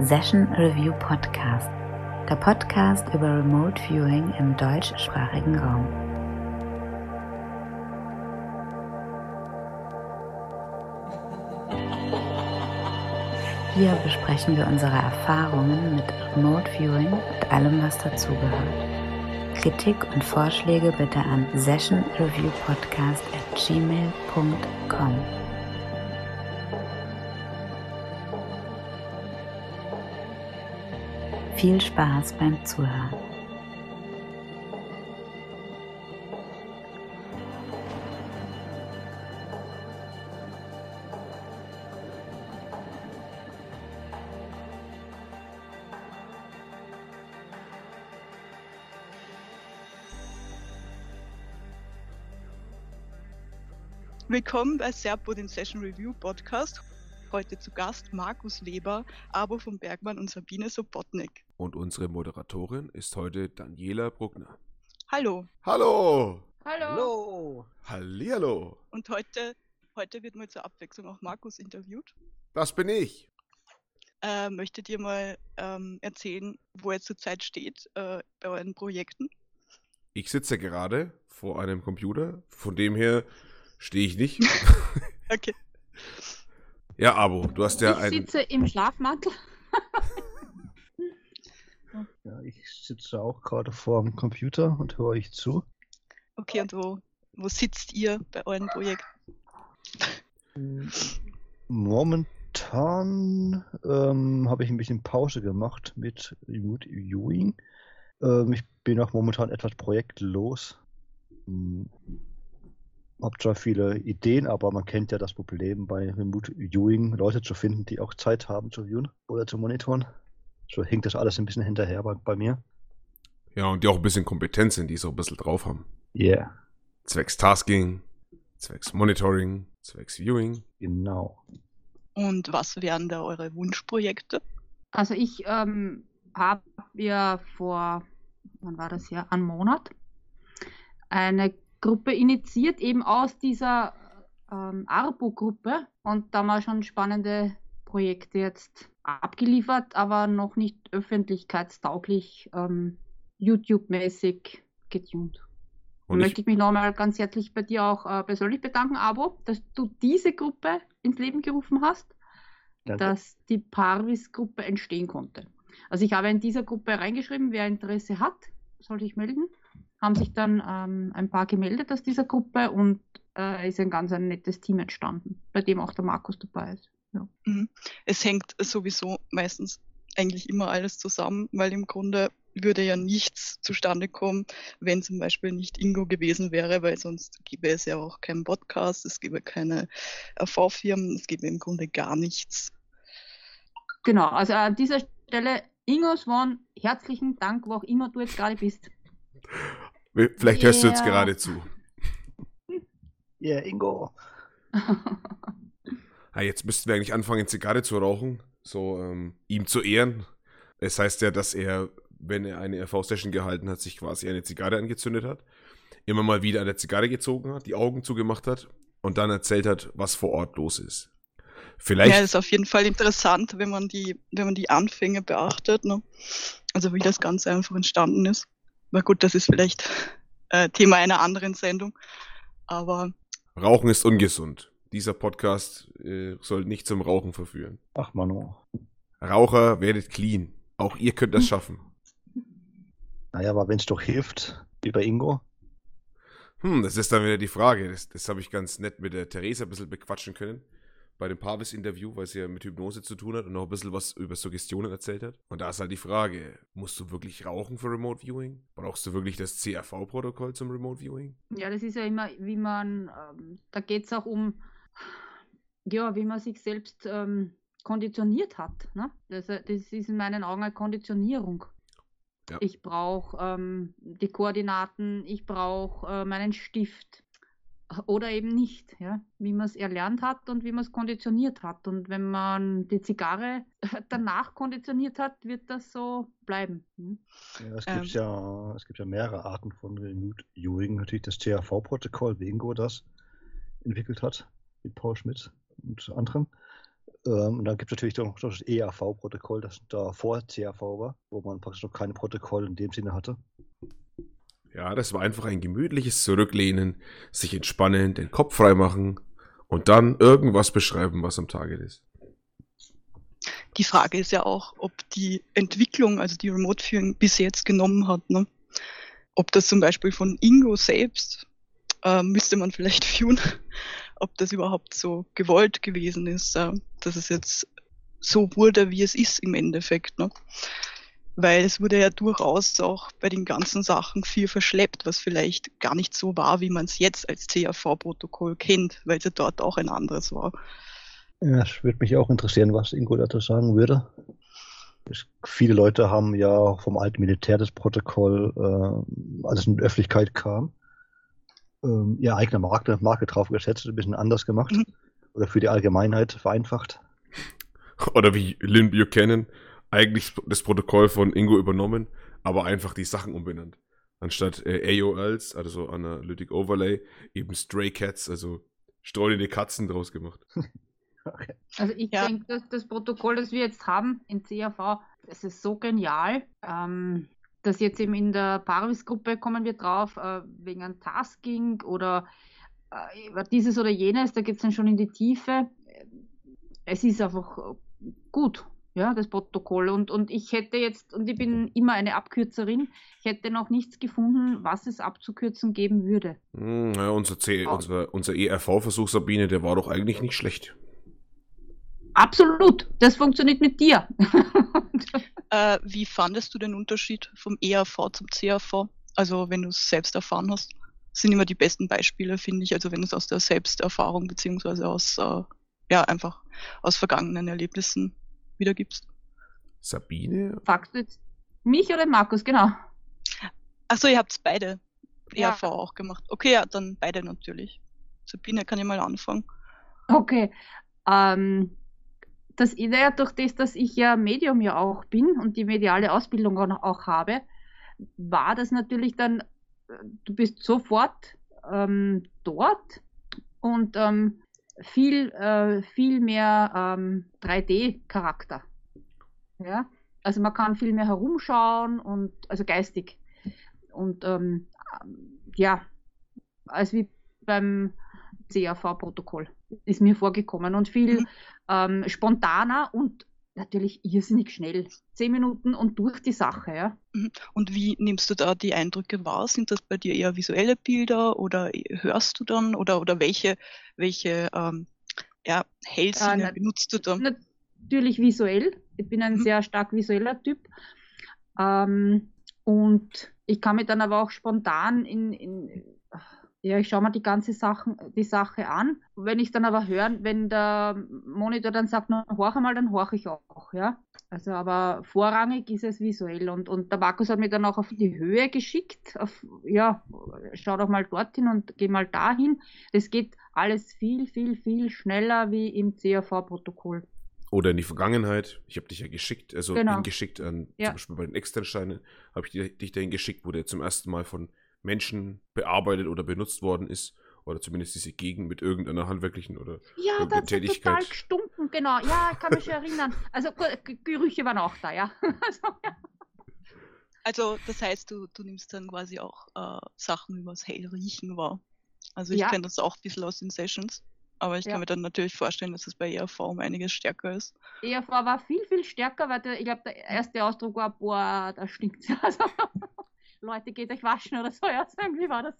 Session Review Podcast, der Podcast über Remote Viewing im deutschsprachigen Raum. Hier besprechen wir unsere Erfahrungen mit Remote Viewing und allem, was dazugehört. Kritik und Vorschläge bitte an sessionreviewpodcast at gmail.com. Viel Spaß beim Zuhören. Willkommen bei Serpo, dem Session Review Podcast. Heute zu Gast Markus Weber, Abo von Bergmann und Sabine Sobotnik. Und unsere Moderatorin ist heute Daniela Bruckner. Hallo. Hallo! Hallo. Hallihallo! Und heute, heute wird mal zur Abwechslung auch Markus interviewt. Das bin ich. Äh, möchtet ihr mal ähm, erzählen, wo er zurzeit steht äh, bei euren Projekten? Ich sitze gerade vor einem Computer, von dem her stehe ich nicht. Okay. ja, Abo, du hast ja ich ein. sitze im Schlafmantel. Ja, ich sitze auch gerade vor dem Computer und höre euch zu. Okay, und wo, wo sitzt ihr bei euren Projekten? Momentan ähm, habe ich ein bisschen Pause gemacht mit Remote Viewing. Ähm, ich bin auch momentan etwas projektlos. Hm, Hab zwar viele Ideen, aber man kennt ja das Problem bei Remote Viewing, Leute zu finden, die auch Zeit haben zu viewen oder zu monitoren. So hinkt das alles ein bisschen hinterher bei, bei mir. Ja, und die auch ein bisschen kompetent sind, die so ein bisschen drauf haben. Yeah, Zwecks Tasking, zwecks Monitoring, zwecks Viewing. genau. Und was wären da eure Wunschprojekte? Also ich ähm, habe ja vor, wann war das ja, einen Monat, eine Gruppe initiiert, eben aus dieser ähm, ARBO-Gruppe. Und da haben wir schon spannende Projekte jetzt abgeliefert, aber noch nicht öffentlichkeitstauglich, ähm, YouTube-mäßig getunt. Und Und möchte ich, ich mich nochmal ganz herzlich bei dir auch äh, persönlich bedanken, Abo, dass du diese Gruppe ins Leben gerufen hast, Danke. dass die Parvis-Gruppe entstehen konnte. Also ich habe in dieser Gruppe reingeschrieben, wer Interesse hat, soll sich melden. Haben sich dann ähm, ein paar gemeldet aus dieser Gruppe und äh, ist ein ganz ein nettes Team entstanden, bei dem auch der Markus dabei ist. Ja. Es hängt sowieso meistens eigentlich immer alles zusammen, weil im Grunde würde ja nichts zustande kommen, wenn zum Beispiel nicht Ingo gewesen wäre, weil sonst gäbe es ja auch keinen Podcast, es gäbe keine AV-Firmen, es gäbe im Grunde gar nichts. Genau, also an dieser Stelle, Ingo Swan, herzlichen Dank, wo auch immer du jetzt gerade bist. Vielleicht hörst du jetzt Yeah. gerade zu. Yeah, Ingo. Ah, jetzt müssten wir eigentlich anfangen, Zigarre zu rauchen, so ähm, ihm zu ehren. Es heißt ja, dass er, wenn er eine RV-Session gehalten hat, sich quasi eine Zigarre angezündet hat, immer mal wieder eine Zigarre gezogen hat, die Augen zugemacht hat und dann erzählt hat, was vor Ort los ist. Vielleicht, Ja, das ist auf jeden Fall interessant, wenn man die, wenn man die Anfänge beachtet, ne? Also wie das Ganze einfach entstanden ist. Aber gut, das ist vielleicht äh, Thema einer anderen Sendung. Aber Rauchen ist ungesund. Dieser Podcast äh, soll nicht zum Rauchen verführen. Ach, Manu. Raucher, werdet clean. Auch ihr könnt das schaffen. Naja, aber wenn es doch hilft, wie bei Ingo. Hm, das ist dann wieder die Frage. Das, das habe ich ganz nett mit der Theresa ein bisschen bequatschen können. Bei dem Pavis-Interview, weil sie ja mit Hypnose zu tun hat und noch ein bisschen was über Suggestionen erzählt hat. Und da ist halt die Frage, musst du wirklich rauchen für Remote Viewing? Brauchst du wirklich das CRV-Protokoll zum Remote Viewing? Ja, das ist ja immer, wie man, ähm, da geht es auch um, ja, wie man sich selbst ähm, konditioniert hat. Ne? Das, das ist in meinen Augen eine Konditionierung. Ja. Ich brauche ähm, die Koordinaten, ich brauche äh, meinen Stift oder eben nicht, ja? wie man es erlernt hat und wie man es konditioniert hat. Und wenn man die Zigarre danach konditioniert hat, wird das so bleiben. Hm? Ja, es, Ähm. gibt ja, es gibt ja mehrere Arten von Remote Viewing. Natürlich das THV-Protokoll, wie Ingo das entwickelt hat, mit Paul Schmidt und anderen. Ähm, und dann gibt es natürlich noch das EAV-Protokoll, das da vor CAV war, wo man praktisch noch keine Protokolle in dem Sinne hatte. Ja, das war einfach ein gemütliches Zurücklehnen, sich entspannen, den Kopf frei machen und dann irgendwas beschreiben, was am Tage ist. Die Frage ist ja auch, ob die Entwicklung, also die Remote-Führung bis jetzt genommen hat. Ne? Ob das zum Beispiel von Ingo selbst, äh, müsste man vielleicht führen, ob das überhaupt so gewollt gewesen ist, äh, dass es jetzt so wurde, wie es ist im Endeffekt. Ne? Weil es wurde ja durchaus auch bei den ganzen Sachen viel verschleppt, was vielleicht gar nicht so war, wie man es jetzt als CAV-Protokoll kennt, weil es ja dort auch ein anderes war. Ja, es würde mich auch interessieren, was Ingo dazu sagen würde. Es, viele Leute haben ja vom alten Militär das Protokoll, äh, als es in die Öffentlichkeit kam, ähm, ihre eigene Marke, Marke drauf gesetzt, ein bisschen anders gemacht. Mhm. Oder für die Allgemeinheit vereinfacht. Oder wie Lynn Buchanan, eigentlich das Protokoll von Ingo übernommen, aber einfach die Sachen umbenannt. Anstatt äh, AOLs, also Analytic Overlay, eben Stray Cats, also streunende Katzen draus gemacht. Okay. Also ich ja. denke, dass das Protokoll, das wir jetzt haben in CAV, das ist so genial. Ähm, dass jetzt eben in der Parvis-Gruppe kommen wir drauf, äh, wegen einem Tasking oder äh, dieses oder jenes, da geht es dann schon in die Tiefe. Es ist einfach gut, ja, das Protokoll. Und, und ich hätte jetzt, und ich bin immer eine Abkürzerin, ich hätte noch nichts gefunden, was es abzukürzen geben würde. Hm, ja, unser, C, unser, unser ERV-Versuch, Sabine, der war doch eigentlich nicht schlecht. Absolut, das funktioniert mit dir. äh, wie fandest du den Unterschied vom ERV zum CAV? Also wenn du es selbst erfahren hast, sind immer die besten Beispiele, finde ich. Also wenn du es aus der Selbsterfahrung beziehungsweise aus äh, ja einfach aus vergangenen Erlebnissen wiedergibst. Sabine? Fragst du jetzt mich oder Markus, genau? Achso, ihr habt beide ERV ja. auch gemacht. Okay, ja, dann beide natürlich. Sabine kann ich mal anfangen. Okay. Ähm, das ist ja durch das, dass ich ja Medium ja auch bin und die mediale Ausbildung auch habe, war das natürlich dann, äh, du bist sofort ähm, dort und ähm, viel, äh, viel mehr ähm, 3D-Charakter. Ja? Also man kann viel mehr herumschauen und also geistig. Und ähm, ja, als wie beim CAV-Protokoll ist mir vorgekommen und viel mhm. ähm, spontaner und natürlich irrsinnig schnell. Zehn Minuten und durch die Sache, ja. Mhm. Und wie nimmst du da die Eindrücke wahr? Sind das bei dir eher visuelle Bilder oder hörst du dann oder, oder welche, welche ähm, ja, Hellsinne äh, benutzt du dann? Natürlich visuell. Ich bin ein mhm. sehr stark visueller Typ. Ähm, und ich kann mich dann aber auch spontan in, in ja, ich schaue mir die ganze Sachen, die Sache an. Wenn ich dann aber höre, wenn der Monitor dann sagt, na, horch einmal, dann horche ich auch, ja. Also, aber vorrangig ist es visuell und, und der Markus hat mich dann auch auf die Höhe geschickt, auf, ja, schau doch mal dorthin und geh mal dahin. Das geht alles viel, viel, viel schneller wie im CAV-Protokoll. Oder in die Vergangenheit. Ich habe dich ja geschickt, also genau. geschickt an, ja. zum Beispiel bei den Externsteinen, habe ich dich dahin geschickt, wo der zum ersten Mal von Menschen bearbeitet oder benutzt worden ist. Oder zumindest diese Gegend mit irgendeiner handwerklichen oder ja, das Tätigkeit. total gestunken, genau. Ja, ich kann mich schon erinnern. Also Gerüche waren auch da, ja. also, ja. also das heißt, du, du nimmst dann quasi auch äh, Sachen übers Hellriechen wahr. Also ich ja. kenne das auch ein bisschen aus den Sessions. Aber ich ja. kann mir dann natürlich vorstellen, dass es bei ERV um einiges stärker ist. ERV war viel, viel stärker, weil der, ich glaube, der erste Ausdruck war, boah, da stinkt ja. Also, Leute, geht euch waschen oder so. Ja, irgendwie war das.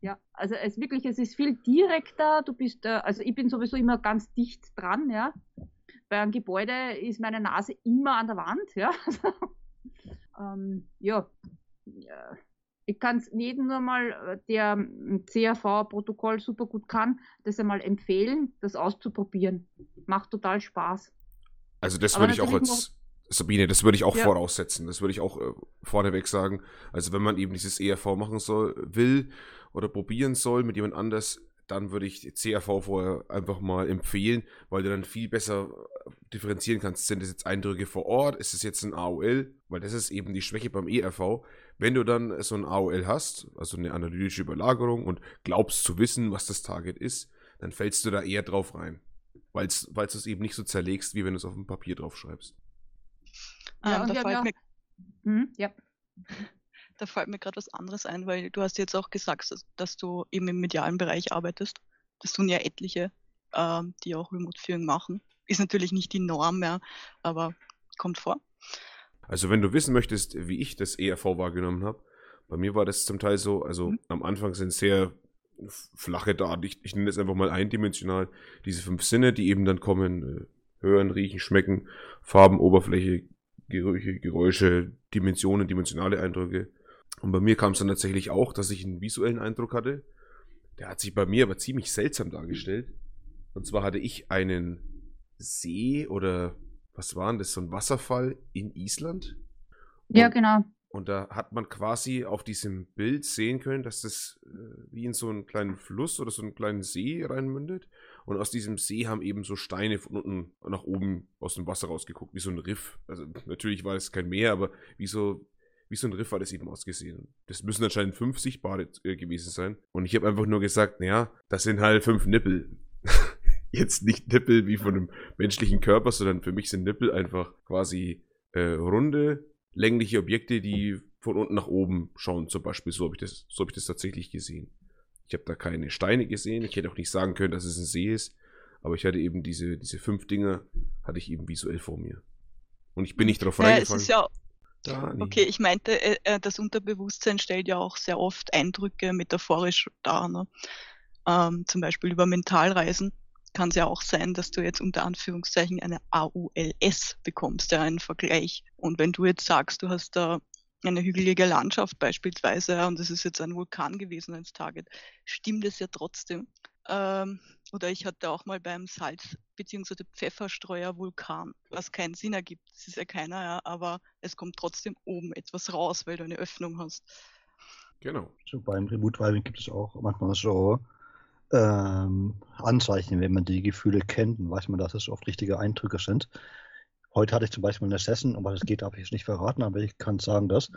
Ja, also es wirklich, es ist viel direkter. Du bist, äh, also ich bin sowieso immer ganz dicht dran, ja. Bei einem Gebäude ist meine Nase immer an der Wand, ja. ähm, ja. Ich kann es jedem nur mal, äh, der CAV-Protokoll super gut kann, das einmal empfehlen, das auszuprobieren. Macht total Spaß. Also das würde ich auch als Sabine, das würde ich auch ja. voraussetzen. Das würde ich auch äh, vorneweg sagen. Also wenn man eben dieses ERV machen soll, will oder probieren soll mit jemand anders, dann würde ich CRV vorher einfach mal empfehlen, weil du dann viel besser äh, differenzieren kannst. Sind das jetzt Eindrücke vor Ort? Ist es jetzt ein AOL? Weil das ist eben die Schwäche beim ERV. Wenn du dann so ein AOL hast, also eine analytische Überlagerung und glaubst zu wissen, was das Target ist, dann fällst du da eher drauf rein. weil du es eben nicht so zerlegst, wie wenn du es auf dem Papier draufschreibst. Ja, ähm, da, fällt mir, mhm, ja. da fällt mir gerade was anderes ein, weil du hast jetzt auch gesagt, dass, dass, du eben im medialen Bereich arbeitest. Das tun ja etliche, ähm, die auch Remote-Führung machen. Ist natürlich nicht die Norm mehr, aber kommt vor. Also wenn du wissen möchtest, wie ich das ERV wahrgenommen habe, bei mir war das zum Teil so, also mhm. am Anfang sind sehr flache Daten, ich, ich nenne es einfach mal eindimensional, diese fünf Sinne, die eben dann kommen, äh, hören, riechen, schmecken, Farben, Oberfläche, Gerüche, Geräusche, Dimensionen, dimensionale Eindrücke. Und bei mir kam es dann tatsächlich auch, dass ich einen visuellen Eindruck hatte. Der hat sich bei mir aber ziemlich seltsam dargestellt. Und zwar hatte ich einen See oder was war denn das, so ein Wasserfall in Island? Und, ja, genau. Und da hat man quasi auf diesem Bild sehen können, dass das äh, wie in so einen kleinen Fluss oder so einen kleinen See reinmündet. Und aus diesem See haben eben so Steine von unten nach oben aus dem Wasser rausgeguckt, wie so ein Riff. Also natürlich war es kein Meer, aber wie so, wie so ein Riff war das eben ausgesehen. Das müssen anscheinend fünf sichtbare äh, gewesen sein. Und ich habe einfach nur gesagt, naja, das sind halt fünf Nippel. Jetzt nicht Nippel wie von einem menschlichen Körper, sondern für mich sind Nippel einfach quasi äh, runde, längliche Objekte, die von unten nach oben schauen. Zum Beispiel so habe ich so habe ich das tatsächlich gesehen. Ich habe da keine Steine gesehen. Ich hätte auch nicht sagen können, dass es ein See ist. Aber ich hatte eben diese, diese fünf Dinge, hatte ich eben visuell vor mir. Und ich bin nicht darauf ja, reingefallen. Ja, da, okay, ich meinte, äh, äh, das Unterbewusstsein stellt ja auch sehr oft Eindrücke metaphorisch dar. Ne? Ähm, zum Beispiel über Mentalreisen kann es ja auch sein, dass du jetzt unter Anführungszeichen eine AULS bekommst, ja, einen Vergleich. Und wenn du jetzt sagst, du hast da eine hügelige Landschaft beispielsweise und es ist jetzt ein Vulkan gewesen als Target, stimmt es ja trotzdem. Ähm, oder ich hatte auch mal beim Salz- bzw. Pfefferstreuer Vulkan, was keinen Sinn ergibt. Es ist ja keiner, ja, aber es kommt trotzdem oben etwas raus, weil du eine Öffnung hast. Genau. So beim Remote Driving gibt es auch manchmal so ähm, Anzeichen, wenn man die Gefühle kennt, dann weiß man, dass es oft richtige Eindrücke sind. Heute hatte ich zum Beispiel eine Session, um was es geht, darf ich jetzt nicht verraten, aber ich kann sagen, dass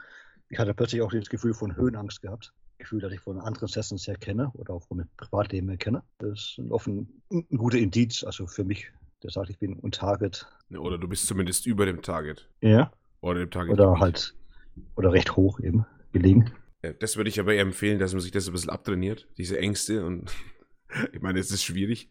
ich hatte plötzlich auch das Gefühl von Höhenangst gehabt. Gefühl, das ich von anderen Sessions her kenne oder auch von meinem Privatleben her kenne. Das ist ein, ein guter Indiz, also für mich, der sagt, ich bin un Target. Oder du bist zumindest über dem Target. Ja. Oder dem Target. Oder halt, oder recht hoch eben gelegen. Das würde ich aber eher empfehlen, dass man sich das ein bisschen abtrainiert, diese Ängste und ich meine, es ist schwierig,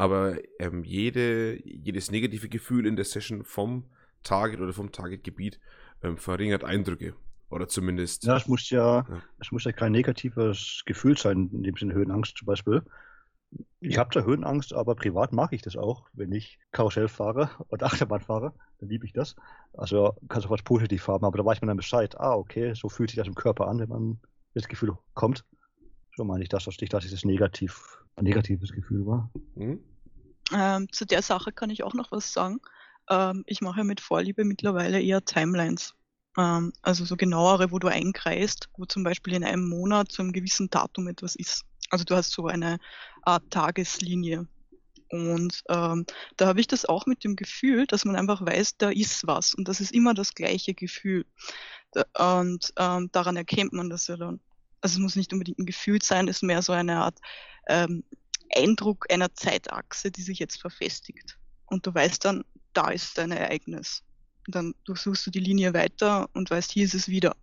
aber ähm, jede, jedes negative Gefühl in der Session vom Target oder vom Targetgebiet ähm, verringert Eindrücke. Oder zumindest. Ja, es muss ja, ja, es muss ja kein negatives Gefühl sein, in dem Sinne Höhenangst zum Beispiel. Ich habe zwar Höhenangst, aber privat mag ich das auch, wenn ich Karussell fahre oder Achterbahn fahre, dann liebe ich das. Also kann es auch was positiv haben, aber da weiß man dann Bescheid. Ah, okay, so fühlt sich das im Körper an, wenn man das Gefühl kommt. So meine ich das, dass nicht, dass es negativ, ein negatives Gefühl war. Mhm. Ähm, zu der Sache kann ich auch noch was sagen. Ähm, ich mache mit Vorliebe mittlerweile eher Timelines. Ähm, also so genauere, wo du einkreist, wo zum Beispiel in einem Monat zu einem gewissen Datum etwas ist. Also du hast so eine Art Tageslinie. Und ähm, da habe ich das auch mit dem Gefühl, dass man einfach weiß, da ist was. Und das ist immer das gleiche Gefühl. Und ähm, daran erkennt man das ja dann. Also es muss nicht unbedingt ein Gefühl sein, es ist mehr so eine Art ähm, Eindruck einer Zeitachse, die sich jetzt verfestigt. Und du weißt dann, da ist dein Ereignis. Und dann durchsuchst du die Linie weiter und weißt, hier ist es wieder.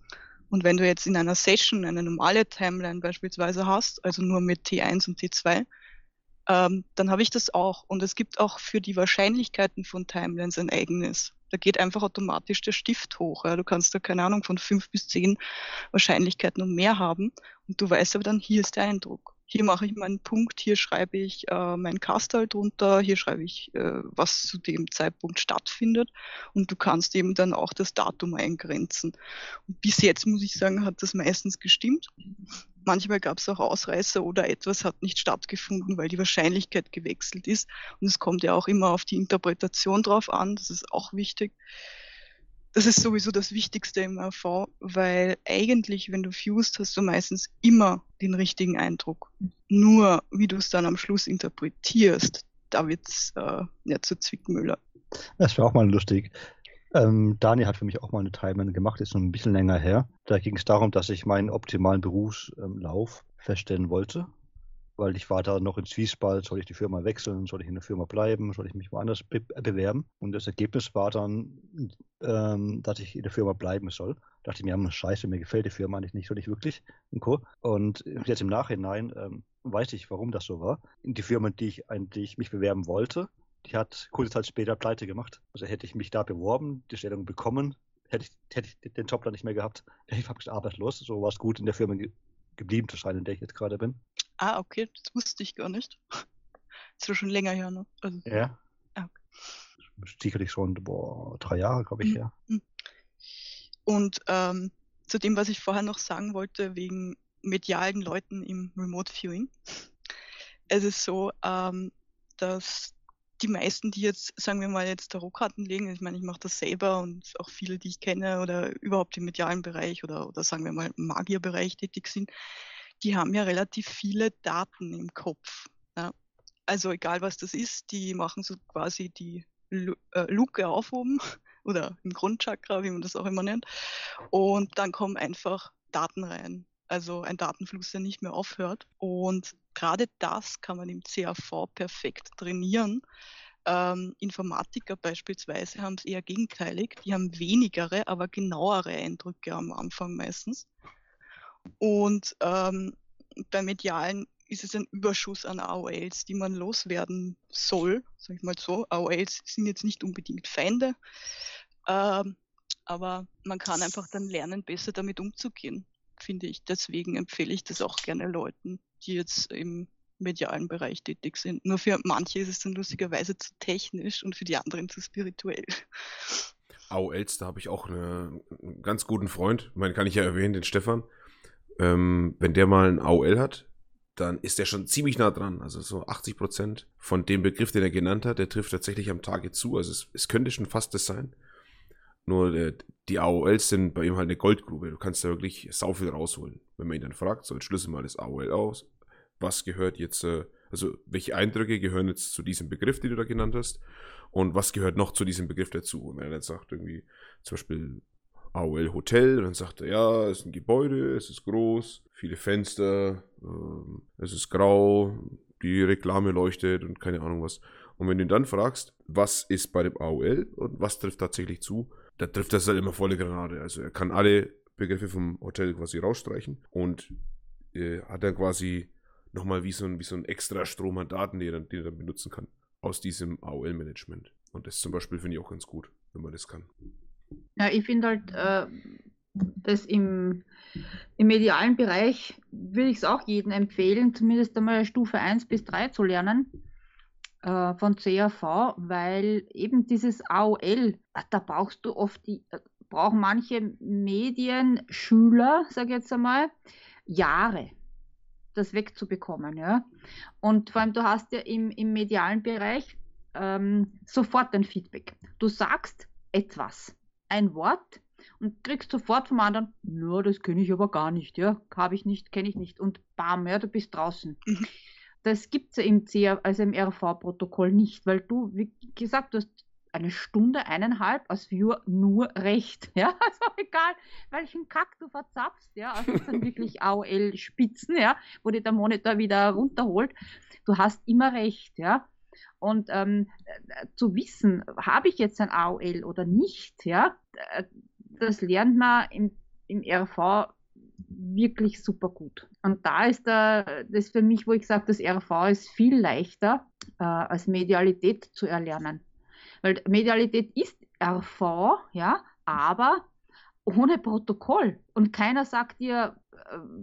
Und wenn du jetzt in einer Session eine normale Timeline beispielsweise hast, also nur mit T1 und T2, ähm, dann habe ich das auch. Und es gibt auch für die Wahrscheinlichkeiten von Timelines ein eigenes. Da geht einfach automatisch der Stift hoch. Ja. Du kannst da, keine Ahnung, von fünf bis zehn Wahrscheinlichkeiten und mehr haben. Und du weißt aber dann, hier ist der Eindruck hier mache ich meinen Punkt, hier schreibe ich äh, mein Kastal drunter, hier schreibe ich, äh, was zu dem Zeitpunkt stattfindet und du kannst eben dann auch das Datum eingrenzen. Und bis jetzt muss ich sagen, hat das meistens gestimmt. Manchmal gab es auch Ausreißer oder etwas hat nicht stattgefunden, weil die Wahrscheinlichkeit gewechselt ist. Und es kommt ja auch immer auf die Interpretation drauf an, das ist auch wichtig das ist sowieso das Wichtigste im AV, weil eigentlich, wenn du fused, hast du meistens immer den richtigen Eindruck. Nur, wie du es dann am Schluss interpretierst, da wird es äh, ja zu Zwickmüller. Das wäre auch mal lustig. Ähm, Dani hat für mich auch mal eine Timeline gemacht, ist noch ein bisschen länger her. Da ging es darum, dass ich meinen optimalen Berufslauf feststellen wollte. Weil ich war da noch in Zwiespalt, soll ich die Firma wechseln, soll ich in der Firma bleiben, soll ich mich woanders be bewerben. Und das Ergebnis war dann, ähm, dass ich in der Firma bleiben soll. Da dachte ich mir, scheiße, mir gefällt die Firma eigentlich nicht so nicht wirklich und Co. Und jetzt im Nachhinein ähm, weiß ich, warum das so war. Die Firma, die ich eigentlich mich bewerben wollte, die hat kurze Zeit später pleite gemacht. Also hätte ich mich da beworben, die Stellung bekommen, hätte ich, hätte ich den Job dann nicht mehr gehabt, ich faktisch arbeitslos. So war es gut in der Firma ge geblieben zu sein, in der ich jetzt gerade bin. Ah, okay, das wusste ich gar nicht. Das war schon länger her, ne? Also, ja. Ah, okay. Sicherlich schon, boah, drei Jahre, glaube ich, mhm. ja. Mhm. Und ähm, zu dem, was ich vorher noch sagen wollte, wegen medialen Leuten im Remote Viewing. Es ist so, ähm, dass die meisten, die jetzt, sagen wir mal, jetzt Tarotkarten legen, ich meine, ich mache das selber und auch viele, die ich kenne oder überhaupt im medialen Bereich oder, oder sagen wir mal im Magierbereich tätig sind, die haben ja relativ viele Daten im Kopf. Ja. Also egal was das ist, die machen so quasi die äh, Luke auf oben oder im Grundchakra, wie man das auch immer nennt. Und dann kommen einfach Daten rein. Also ein Datenfluss, der nicht mehr aufhört. Und gerade das kann man im CAV perfekt trainieren. Ähm, Informatiker beispielsweise haben es eher gegenteilig. Die haben wenigere, aber genauere Eindrücke am Anfang meistens. Und ähm, bei Medialen ist es ein Überschuss an AOLs, die man loswerden soll, sag ich mal so. AOLs sind jetzt nicht unbedingt Feinde, ähm, aber man kann einfach dann lernen, besser damit umzugehen, finde ich. Deswegen empfehle ich das auch gerne Leuten, die jetzt im medialen Bereich tätig sind. Nur für manche ist es dann lustigerweise zu technisch und für die anderen zu spirituell. AOLs, da habe ich auch eine, einen ganz guten Freund, meinen kann ich ja erwähnen, den Stefan ähm, wenn der mal ein AOL hat, dann ist der schon ziemlich nah dran. Also so 80 Prozent von dem Begriff, den er genannt hat, der trifft tatsächlich am Tage zu. Also es, es könnte schon fast das sein. Nur äh, die AOLs sind bei ihm halt eine Goldgrube. Du kannst da wirklich sau viel rausholen. Wenn man ihn dann fragt, so jetzt mal das AOL aus. Was gehört jetzt, äh, also welche Eindrücke gehören jetzt zu diesem Begriff, den du da genannt hast? Und was gehört noch zu diesem Begriff dazu? Und wenn er dann sagt, irgendwie, zum Beispiel AOL Hotel. Und dann sagt er, ja, es ist ein Gebäude, es ist groß, viele Fenster, äh, es ist grau, die Reklame leuchtet und keine Ahnung was. Und wenn du ihn dann fragst, was ist bei dem AOL und was trifft tatsächlich zu, da trifft das halt immer volle Granate. Also er kann alle Begriffe vom Hotel quasi rausstreichen und äh, hat dann quasi nochmal wie so ein, wie so ein extra Strom an Daten, den er, den er dann benutzen kann aus diesem AOL-Management. Und das zum Beispiel finde ich auch ganz gut, wenn man das kann. Ja, ich finde halt, äh, das im, im medialen Bereich würde ich es auch jedem empfehlen, zumindest einmal Stufe 1 bis 3 zu lernen äh, von CAV, weil eben dieses AOL, da brauchst du oft die, äh, brauchen manche Medienschüler, sage ich jetzt einmal, Jahre das wegzubekommen. Ja? Und vor allem, du hast ja im, im medialen Bereich ähm, sofort ein Feedback. Du sagst etwas ein Wort und kriegst sofort vom anderen, ja, das kenne ich aber gar nicht, ja, habe ich nicht, kenne ich nicht und bam, ja, du bist draußen. Mhm. Das gibt es ja im CR, also im RV-Protokoll nicht, weil du, wie gesagt, du hast eine Stunde, eineinhalb als Viewer nur recht. Ja, also egal, welchen Kack du verzapfst, ja, also dann wirklich AOL-Spitzen, ja, wo dir der Monitor wieder runterholt. Du hast immer recht, ja. Und ähm, zu wissen, habe ich jetzt ein AOL oder nicht, ja, das lernt man im, im RV wirklich super gut. Und da ist da, das für mich, wo ich sage, das RV ist viel leichter äh, als Medialität zu erlernen. Weil Medialität ist RV, ja, aber ohne Protokoll. Und keiner sagt dir, äh,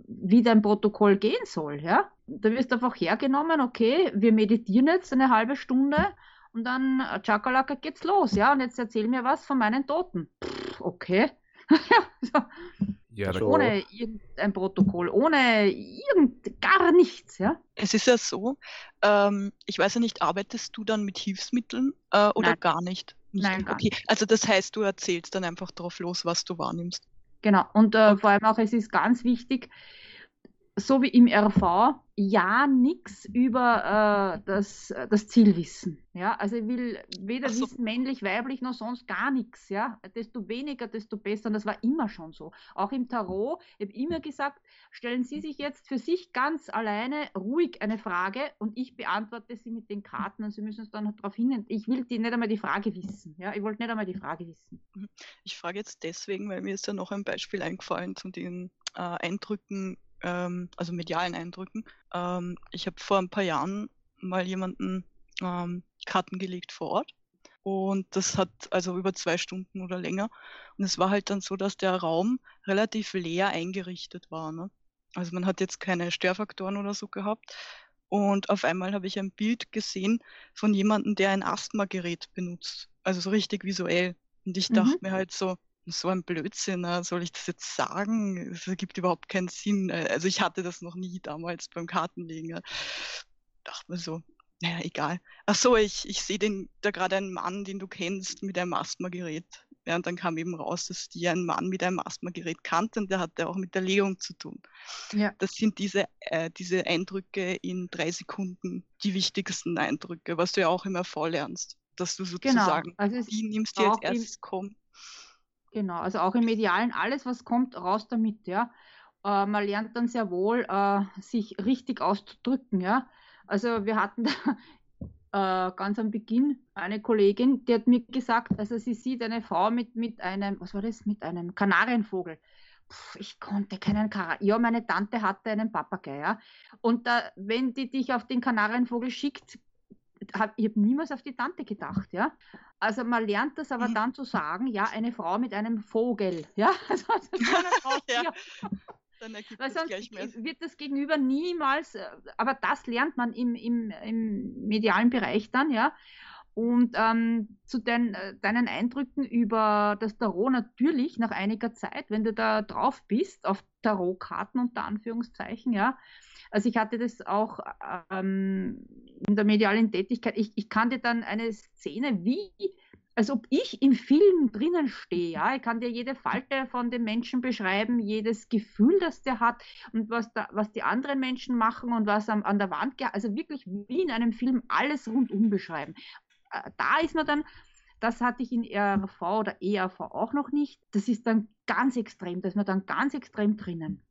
wie dein Protokoll gehen soll, ja. Da wirst du einfach hergenommen, okay, wir meditieren jetzt eine halbe Stunde und dann äh, Chakalaka geht's los, ja. Und jetzt erzähl mir was von meinen Toten. Pff, okay. so. Ja, also ohne irgendein Protokoll, ohne irgend, gar nichts, ja. Es ist ja so, ähm, ich weiß ja nicht, arbeitest du dann mit Hilfsmitteln äh, oder Nein. gar nicht? nicht? Nein, gar okay. nicht. Also das heißt, du erzählst dann einfach drauf los, was du wahrnimmst. Genau, und äh, vor allem auch, es ist ganz wichtig, so wie im RV, ja nichts über äh, das, das Ziel wissen. Ja, also ich will weder so. wissen, männlich, weiblich, noch sonst gar nichts. Ja, desto weniger, desto besser. Und das war immer schon so. Auch im Tarot, ich habe immer gesagt, stellen Sie sich jetzt für sich ganz alleine ruhig eine Frage und ich beantworte sie mit den Karten und Sie müssen es dann darauf hin. Ich will die nicht einmal die Frage wissen. Ja, ich wollte nicht einmal die Frage wissen. Mhm. Ich frage jetzt deswegen, weil mir ist ja noch ein Beispiel eingefallen zu den äh, Eindrücken ähm, also medialen Eindrücken. Ähm, ich habe vor ein paar Jahren mal jemanden ähm, Karten gelegt vor Ort. Und das hat also über zwei Stunden oder länger. Und es war halt dann so, dass der Raum relativ leer eingerichtet war. Ne? Also man hat jetzt keine Störfaktoren oder so gehabt. Und auf einmal habe ich ein Bild gesehen von jemandem, der ein Asthmagerät benutzt. Also so richtig visuell. Und ich mhm. dachte mir halt so, so ein Blödsinn, ne? soll ich das jetzt sagen? Es ergibt überhaupt keinen Sinn. Äh, also ich hatte das noch nie damals beim Kartenlegen. Ja. Dachte mir so, naja, egal. Ach so, ich, ich sehe da gerade einen Mann, den du kennst, mit einem Asthmagerät. Ja, und dann kam eben raus, dass die einen Mann mit einem Asthmagerät kannte und der hatte auch mit der Legung zu tun. Ja. Das sind diese, äh, diese Eindrücke in drei Sekunden, die wichtigsten Eindrücke, was du ja auch immer vorlernst. Dass du genau. sozusagen, genau. also die nimmst du als erstes kommt Genau, also auch im Medialen, alles, was kommt, raus damit, ja. Äh, man lernt dann sehr wohl, äh, sich richtig auszudrücken, ja. Also wir hatten da äh, ganz am Beginn eine Kollegin, die hat mir gesagt, also sie sieht eine Frau mit, mit einem, was war das, mit einem Kanarienvogel. Puh, ich konnte keinen Kanarienvogel. Ja, meine Tante hatte einen Papagei, ja. Und da, wenn die dich auf den Kanarienvogel schickt, hab, ich habe niemals auf die Tante gedacht, ja. Also man lernt das aber mhm. dann zu sagen, ja, eine Frau mit einem Vogel, ja. Also, also Frau, ja. Dann ergibt Weil sonst gleich mehr. wird das Gegenüber niemals, äh, aber das lernt man im, im, im medialen Bereich dann, ja. Und ähm, zu den, äh, deinen Eindrücken über das Tarot natürlich nach einiger Zeit, wenn du da drauf bist, auf Tarotkarten unter Anführungszeichen, ja, also ich hatte das auch ähm, in der medialen Tätigkeit. Ich, ich kannte dann eine Szene, wie, als ob ich im Film drinnen stehe. Ja? Ich kann dir jede Falte von dem Menschen beschreiben, jedes Gefühl, das der hat und was, da, was die anderen Menschen machen und was am, an der Wand, also wirklich wie in einem Film alles rundum beschreiben. Äh, da ist man dann, das hatte ich in RV oder ERV auch noch nicht. Das ist dann ganz extrem, da ist man dann ganz extrem drinnen.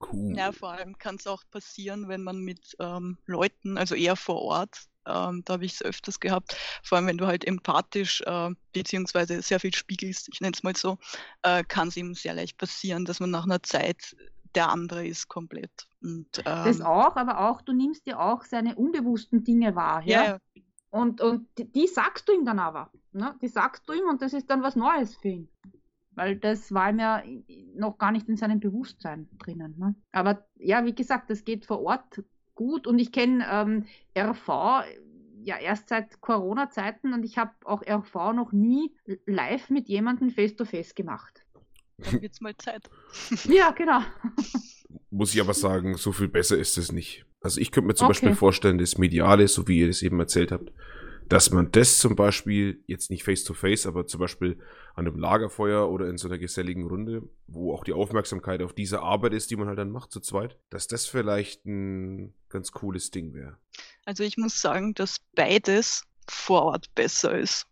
Cool. Ja, vor allem kann es auch passieren, wenn man mit ähm, Leuten, also eher vor Ort, ähm, da habe ich es öfters gehabt, vor allem wenn du halt empathisch äh, beziehungsweise sehr viel spiegelst, ich nenne es mal so, äh, kann es ihm sehr leicht passieren, dass man nach einer Zeit der andere ist komplett. Und, ähm, das auch, aber auch, du nimmst dir auch seine unbewussten Dinge wahr. Ja, ja. Und, und die, die sagst du ihm dann aber. Ne? Die sagst du ihm und das ist dann was Neues für ihn weil das war mir noch gar nicht in seinem Bewusstsein drinnen. Ne? Aber ja, wie gesagt, das geht vor Ort gut und ich kenne ähm, RV ja erst seit Corona-Zeiten und ich habe auch RV noch nie live mit jemandem face-to-face gemacht. Dann wird's mal Zeit. ja, genau. Muss ich aber sagen, so viel besser ist es nicht. Also ich könnte mir zum okay. Beispiel vorstellen, das Mediale, so wie ihr es eben erzählt habt, dass man das zum Beispiel jetzt nicht face to face, aber zum Beispiel an einem Lagerfeuer oder in so einer geselligen Runde, wo auch die Aufmerksamkeit auf diese Arbeit ist, die man halt dann macht zu zweit, dass das vielleicht ein ganz cooles Ding wäre. Also ich muss sagen, dass beides vor Ort besser ist.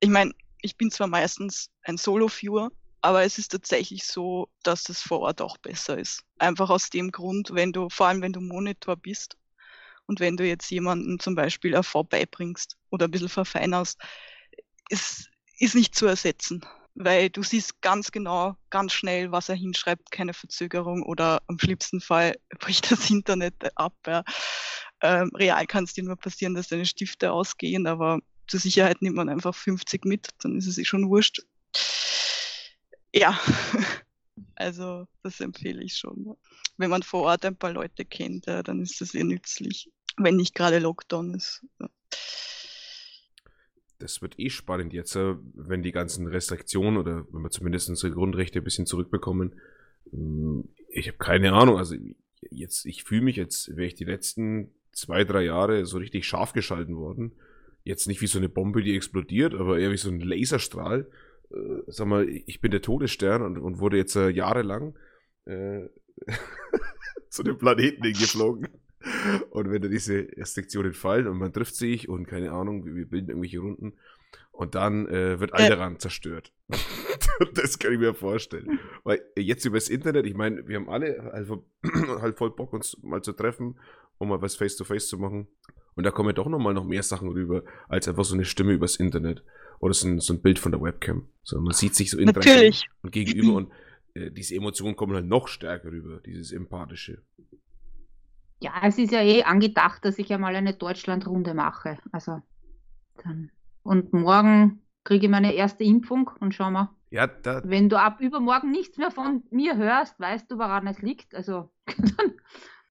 Ich meine, ich bin zwar meistens ein Solo-Viewer, aber es ist tatsächlich so, dass das vor Ort auch besser ist. Einfach aus dem Grund, wenn du, vor allem wenn du Monitor bist, und wenn du jetzt jemanden zum Beispiel AV beibringst oder ein bisschen verfeinerst, ist, ist nicht zu ersetzen. Weil du siehst ganz genau, ganz schnell, was er hinschreibt, keine Verzögerung oder am schlimmsten Fall bricht das Internet ab. Ja. Ähm, real kann es dir nur passieren, dass deine Stifte ausgehen, aber zur Sicherheit nimmt man einfach 50 mit, dann ist es eh schon wurscht. Ja, also das empfehle ich schon. Wenn man vor Ort ein paar Leute kennt, ja, dann ist das eh nützlich wenn nicht gerade Lockdown ist. Das wird eh spannend jetzt, äh, wenn die ganzen Restriktionen oder wenn wir zumindest unsere Grundrechte ein bisschen zurückbekommen. Hm, ich habe keine Ahnung, also jetzt, ich fühle mich, jetzt wäre ich die letzten zwei, drei Jahre so richtig scharf geschalten worden. Jetzt nicht wie so eine Bombe, die explodiert, aber eher wie so ein Laserstrahl. Äh, sag mal, ich bin der Todesstern und, und wurde jetzt äh, jahrelang äh, zu dem Planeten hingeflogen. Und wenn da diese Restriktionen fallen und man trifft sich und keine Ahnung, wir bilden irgendwelche Runden und dann äh, wird Alderan äh. zerstört. das kann ich mir vorstellen. Weil jetzt über das Internet, ich meine, wir haben alle halt, halt voll Bock, uns mal zu treffen, um mal was face-to-face -face zu machen. Und da kommen doch nochmal noch mehr Sachen rüber, als einfach so eine Stimme übers Internet. Oder so ein, so ein Bild von der Webcam. So, man sieht sich so Natürlich. und gegenüber und diese Emotionen kommen halt noch stärker rüber, dieses Empathische. Ja, es ist ja eh angedacht, dass ich ja mal eine Deutschlandrunde mache. Also dann. Und morgen kriege ich meine erste Impfung und schau mal. Ja, da, Wenn du ab übermorgen nichts mehr von mir hörst, weißt du, woran es liegt. Also,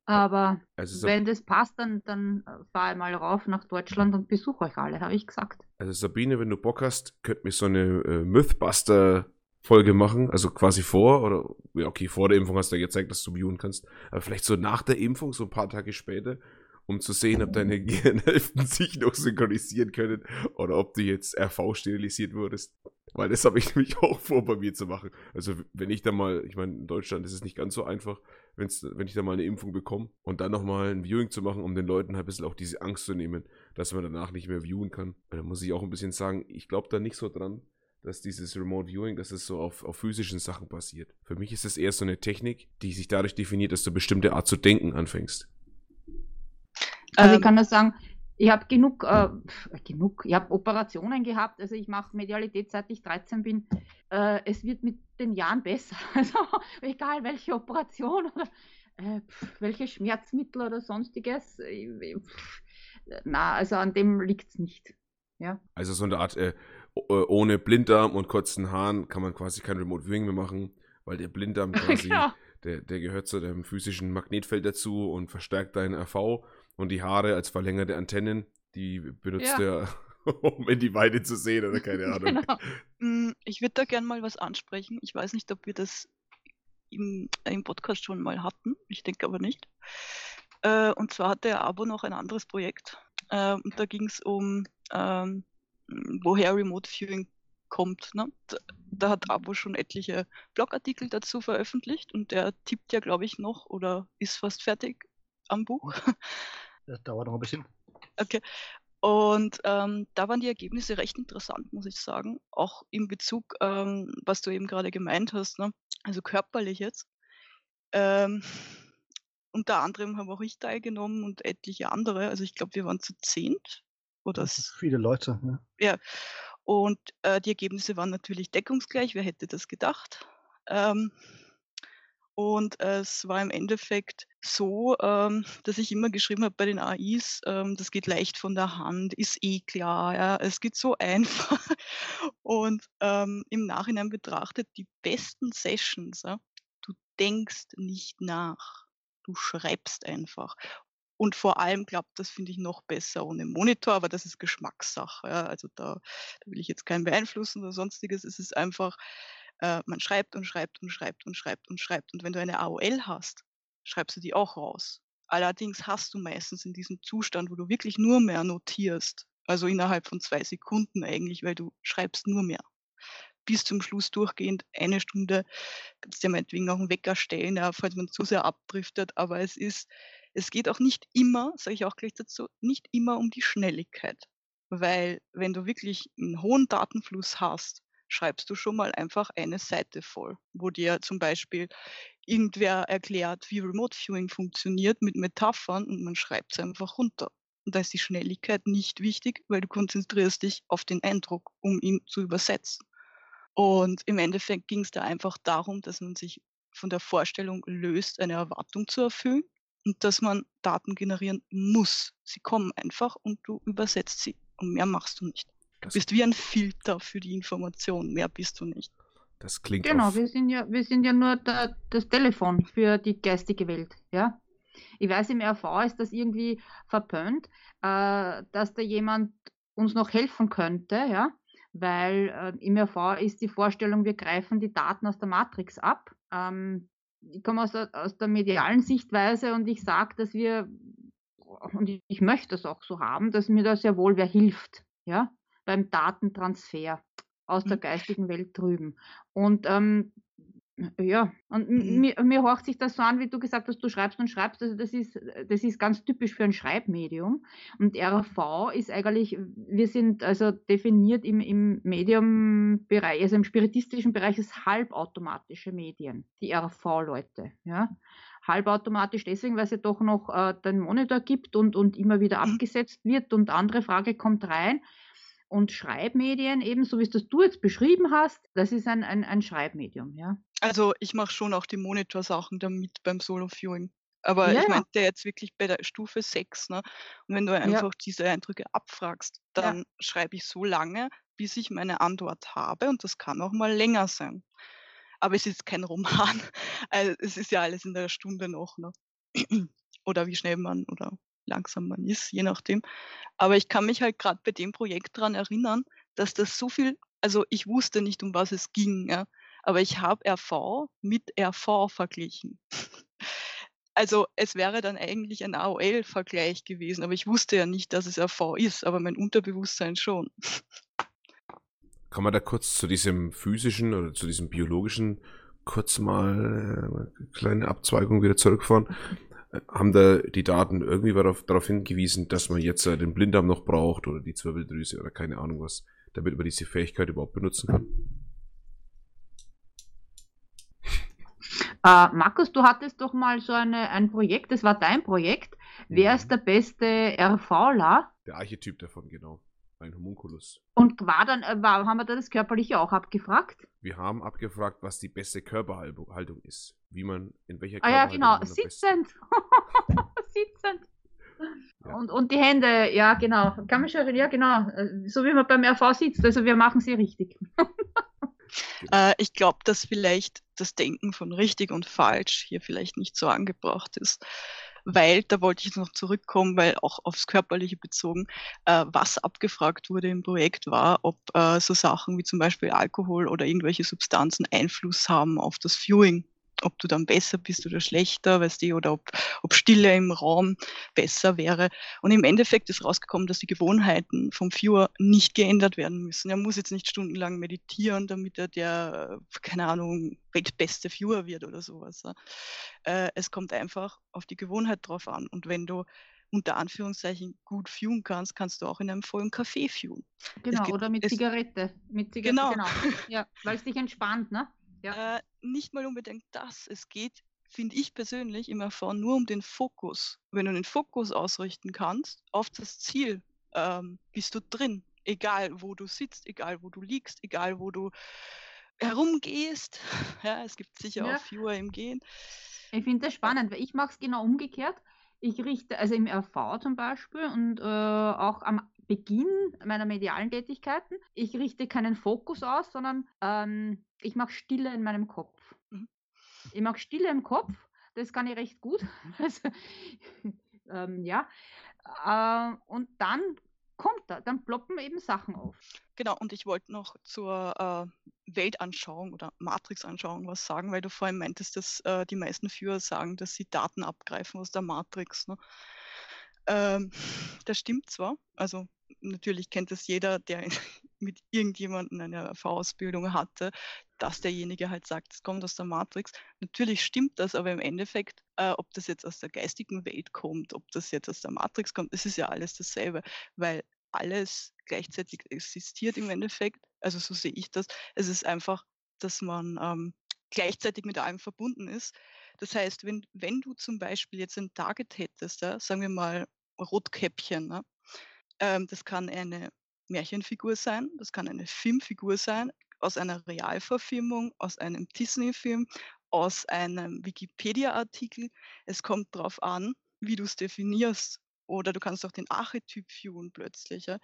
aber also so, wenn das passt, dann, dann fahre ich mal rauf nach Deutschland und besuche euch alle, habe ich gesagt. Also Sabine, wenn du Bock hast, könnt mir so eine äh, Mythbuster Folge machen, also quasi vor oder ja okay, vor der Impfung hast du ja gezeigt, dass du muten kannst, aber vielleicht so nach der Impfung, so ein paar Tage später, um zu sehen, ob deine Gehirnhälften sich noch synchronisieren können oder ob du jetzt RV sterilisiert wurdest. Weil das habe ich nämlich auch vor, bei mir zu machen. Also wenn ich da mal, ich meine, in Deutschland ist es nicht ganz so einfach, wenn's, wenn ich da mal eine Impfung bekomme und dann nochmal ein Viewing zu machen, um den Leuten halt ein bisschen auch diese Angst zu nehmen, dass man danach nicht mehr viewen kann. Da muss ich auch ein bisschen sagen, ich glaube da nicht so dran, dass dieses Remote Viewing, dass es so auf, auf physischen Sachen basiert. Für mich ist es eher so eine Technik, die sich dadurch definiert, dass du bestimmte Art zu denken anfängst. Also ähm, ich kann nur sagen, ich habe genug, äh, genug, ich habe Operationen gehabt, also ich mache Medialität seit ich 13 bin. Äh, es wird mit den Jahren besser. Also egal welche Operation oder äh, welche Schmerzmittel oder sonstiges. Pff, na, also an dem liegt es nicht. Ja. Also so eine Art äh, äh, ohne Blinddarm und kurzen Haaren kann man quasi kein Remote Viewing mehr machen, weil der Blinddarm quasi, genau. der, der gehört zu deinem physischen Magnetfeld dazu und verstärkt deinen RV und die Haare als verlängerte Antennen, die benutzt ja. er, um in die Weide zu sehen oder keine Ahnung. Genau. Mm, ich würde da gerne mal was ansprechen. Ich weiß nicht, ob wir das im, im Podcast schon mal hatten. Ich denke aber nicht. Äh, und zwar hatte er Abo noch ein anderes Projekt. Äh, und da ging es um ähm, woher Remote Viewing kommt. Ne? Da, hat Abo schon etliche Blogartikel dazu veröffentlicht und der tippt ja, glaube ich, noch oder ist fast fertig am Buch. Das dauert noch ein bisschen. Okay. Und ähm, da waren die Ergebnisse recht interessant, muss ich sagen. Auch in Bezug, ähm, was du eben gerade gemeint hast, ne? also körperlich jetzt. Ähm, unter anderem habe auch ich teilgenommen und etliche andere. Also ich glaube, wir waren zu zehnt oder das ist viele Leute. Ne? Ja. Und äh, die Ergebnisse waren natürlich deckungsgleich. Wer hätte das gedacht? Ähm, und äh, es war im Endeffekt so, ähm, dass ich immer geschrieben habe bei den AIs, ähm, das geht leicht von der Hand, ist eh klar, ja, es geht so einfach. Und ähm, im Nachhinein betrachtet, die besten Sessions, ja, du denkst nicht nach, du schreibst einfach. Und vor allem klappt das, finde ich, noch besser ohne Monitor, aber das ist Geschmackssache. Ja. Also da, da, will ich jetzt keinen beeinflussen oder sonstiges. Es ist einfach, äh, man schreibt und schreibt und schreibt und schreibt und schreibt. Und wenn du eine AOL hast, schreibst du die auch raus. Allerdings hast du meistens in diesem Zustand, wo du wirklich nur mehr notierst, also innerhalb von zwei Sekunden eigentlich, weil du schreibst nur mehr. Bis zum Schluss durchgehend eine Stunde, kannst du ja meinetwegen auch einen Wecker stellen, ja, falls man zu sehr abdriftet, aber es ist, es geht auch nicht immer, sage ich auch gleich dazu, nicht immer um die Schnelligkeit. Weil wenn du wirklich einen hohen Datenfluss hast, schreibst du schon mal einfach eine Seite voll, wo dir zum Beispiel irgendwer erklärt, wie Remote Viewing funktioniert mit Metaphern und man schreibt es einfach runter. Und da ist die Schnelligkeit nicht wichtig, weil du konzentrierst dich auf den Eindruck, um ihn zu übersetzen. Und im Endeffekt ging es da einfach darum, dass man sich von der Vorstellung löst, eine Erwartung zu erfüllen und dass man Daten generieren muss. Sie kommen einfach und du übersetzt sie und mehr machst du nicht. Du bist wie ein Filter für die Information, mehr bist du nicht. Das klingt Genau, wir sind ja, wir sind ja nur der, das Telefon für die geistige Welt, ja. Ich weiß, im RV ist das irgendwie verpönt, äh, dass da jemand uns noch helfen könnte, ja, weil äh, im RV ist die Vorstellung, wir greifen die Daten aus der Matrix ab. Ähm, ich komme aus der, aus der medialen Sichtweise und ich sage, dass wir, und ich, ich möchte das auch so haben, dass mir da sehr wohl wer hilft, ja, beim Datentransfer aus der mhm. geistigen Welt drüben. Und ähm, Ja, und Mhm. mir, mir horcht sich das so an, wie du gesagt hast, du schreibst und schreibst. Also das ist, das ist ganz typisch für ein Schreibmedium. Und RV ist eigentlich, wir sind also definiert im, im Mediumbereich, also im spiritistischen Bereich als halbautomatische Medien, die RV-Leute. Ja? Halbautomatisch deswegen, weil es ja doch noch äh, den Monitor gibt und, und immer wieder Mhm. abgesetzt wird und andere Frage kommt rein. Und Schreibmedien, eben so wie es das du jetzt beschrieben hast, das ist ein, ein, ein Schreibmedium, ja. Also ich mache schon auch die Monitorsachen damit beim Solo-Viewing. Aber Ja, ich ja. meinte jetzt wirklich bei der Stufe 6, ne? Und wenn du einfach diese Eindrücke abfragst, Ja. dann schreibe ich so lange, bis ich meine Antwort habe und das kann auch mal länger sein. Aber es ist kein Roman. Also es ist ja alles in der Stunde noch, ne? Oder wie schnell man oder langsam man ist, je nachdem. Aber ich kann mich halt gerade bei dem Projekt dran erinnern, dass das so viel, also ich wusste nicht, um was es ging, ja, aber ich habe RV mit RV verglichen. Also es wäre dann eigentlich ein AOL-Vergleich gewesen, aber ich wusste ja nicht, dass es RV ist, aber mein Unterbewusstsein schon. Kann man da kurz zu diesem physischen oder zu diesem biologischen kurz mal äh, eine kleine Abzweigung wieder zurückfahren? Haben da die Daten irgendwie darauf, darauf hingewiesen, dass man jetzt äh, den Blinddarm noch braucht oder die Zwirbeldrüse oder keine Ahnung was, damit man diese Fähigkeit überhaupt benutzen kann? Äh, Markus, du hattest doch mal so eine, ein Projekt, das war dein Projekt. Wer ist Mhm. der beste RVler? Der Archetyp davon, genau. Ein Homunculus. Und war dann, äh, war, haben wir da das Körperliche auch abgefragt? Wir haben abgefragt, was die beste Körperhaltung Haltung ist. Wie man, in welcher Ah ja, Körperhaltung genau, man am besten- sitzend. sitzend. Ja. Und, und die Hände, ja genau. Kann man schon, ja genau. Äh, So wie man beim RV sitzt. Also wir machen sie richtig. Äh, ich glaube, dass vielleicht das Denken von richtig und falsch hier vielleicht nicht so angebracht ist. Weil, da wollte ich jetzt noch zurückkommen, weil auch aufs Körperliche bezogen, äh, was abgefragt wurde im Projekt war, ob äh, so Sachen wie zum Beispiel Alkohol oder irgendwelche Substanzen Einfluss haben auf das Viewing. Ob du dann besser bist oder schlechter, weißt du, oder ob, ob Stille im Raum besser wäre. Und im Endeffekt ist rausgekommen, dass die Gewohnheiten vom Viewer nicht geändert werden müssen. Er muss jetzt nicht stundenlang meditieren, damit er der, keine Ahnung, weltbeste Viewer wird oder sowas. Äh, es kommt einfach auf die Gewohnheit drauf an. Und wenn du unter Anführungszeichen gut viewen kannst, kannst du auch in einem vollen Café viewen. Genau, gibt- oder mit es- Zigarette. Mit Zigarette, Genau. genau. Ja, weil es dich entspannt, ne? Ja. Äh, nicht mal unbedingt das. Es geht, finde ich persönlich, im Erfahren nur um den Fokus. Wenn du den Fokus ausrichten kannst auf das Ziel, ähm, bist du drin. Egal, wo du sitzt, egal, wo du liegst, egal, wo du herumgehst. Ja, es gibt sicher Ja. auch Viewer im Gehen. Ich finde das spannend, weil ich mache es genau umgekehrt. Ich richte, also im RV zum Beispiel und äh, auch am Beginn meiner medialen Tätigkeiten, ich richte keinen Fokus aus, sondern ähm, ich mache Stille in meinem Kopf. Mhm. Ich mache Stille im Kopf, das kann ich recht gut. Also, ähm, ja. Äh, und dann kommt da, dann ploppen eben Sachen auf. Genau, und ich wollte noch zur äh, Weltanschauung oder Matrixanschauung was sagen, weil du vorhin meintest, dass äh, die meisten Führer sagen, dass sie Daten abgreifen aus der Matrix. Ne? Ähm, das stimmt zwar, also natürlich kennt das jeder, der mit irgendjemandem eine V-Ausbildung hatte, dass derjenige halt sagt, es kommt aus der Matrix. Natürlich stimmt das, aber im Endeffekt, äh, ob das jetzt aus der geistigen Welt kommt, ob das jetzt aus der Matrix kommt, es ist ja alles dasselbe, weil alles gleichzeitig existiert im Endeffekt. Also so sehe ich das. Es ist einfach, dass man ähm, gleichzeitig mit allem verbunden ist. Das heißt, wenn, wenn du zum Beispiel jetzt ein Target hättest, ja, sagen wir mal Rotkäppchen, ne? ähm, das kann eine Märchenfigur sein, das kann eine Filmfigur sein, aus einer Realverfilmung, aus einem Disney-Film, aus einem Wikipedia-Artikel. Es kommt darauf an, wie du es definierst. Oder du kannst auch den Archetyp viewen plötzlich. Ja.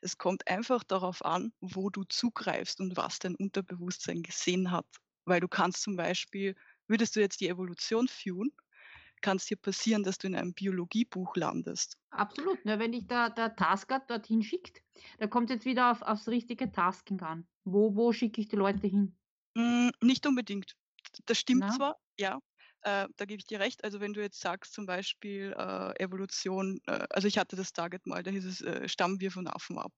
Es kommt einfach darauf an, wo du zugreifst und was dein Unterbewusstsein gesehen hat. Weil du kannst zum Beispiel, würdest du jetzt die Evolution viewen, kann es dir passieren, dass du in einem Biologiebuch landest. Absolut. Ne? Wenn dich der, der Tasker dorthin schickt, da kommt jetzt wieder auf, aufs richtige Tasking an. Wo, wo schicke ich die Leute hin? Mm, nicht unbedingt. Das stimmt Na? zwar, ja, äh, da gebe ich dir recht. Also wenn du jetzt sagst, zum Beispiel äh, Evolution, äh, also ich hatte das Target mal, da hieß es, äh, stammen wir von Affen ab.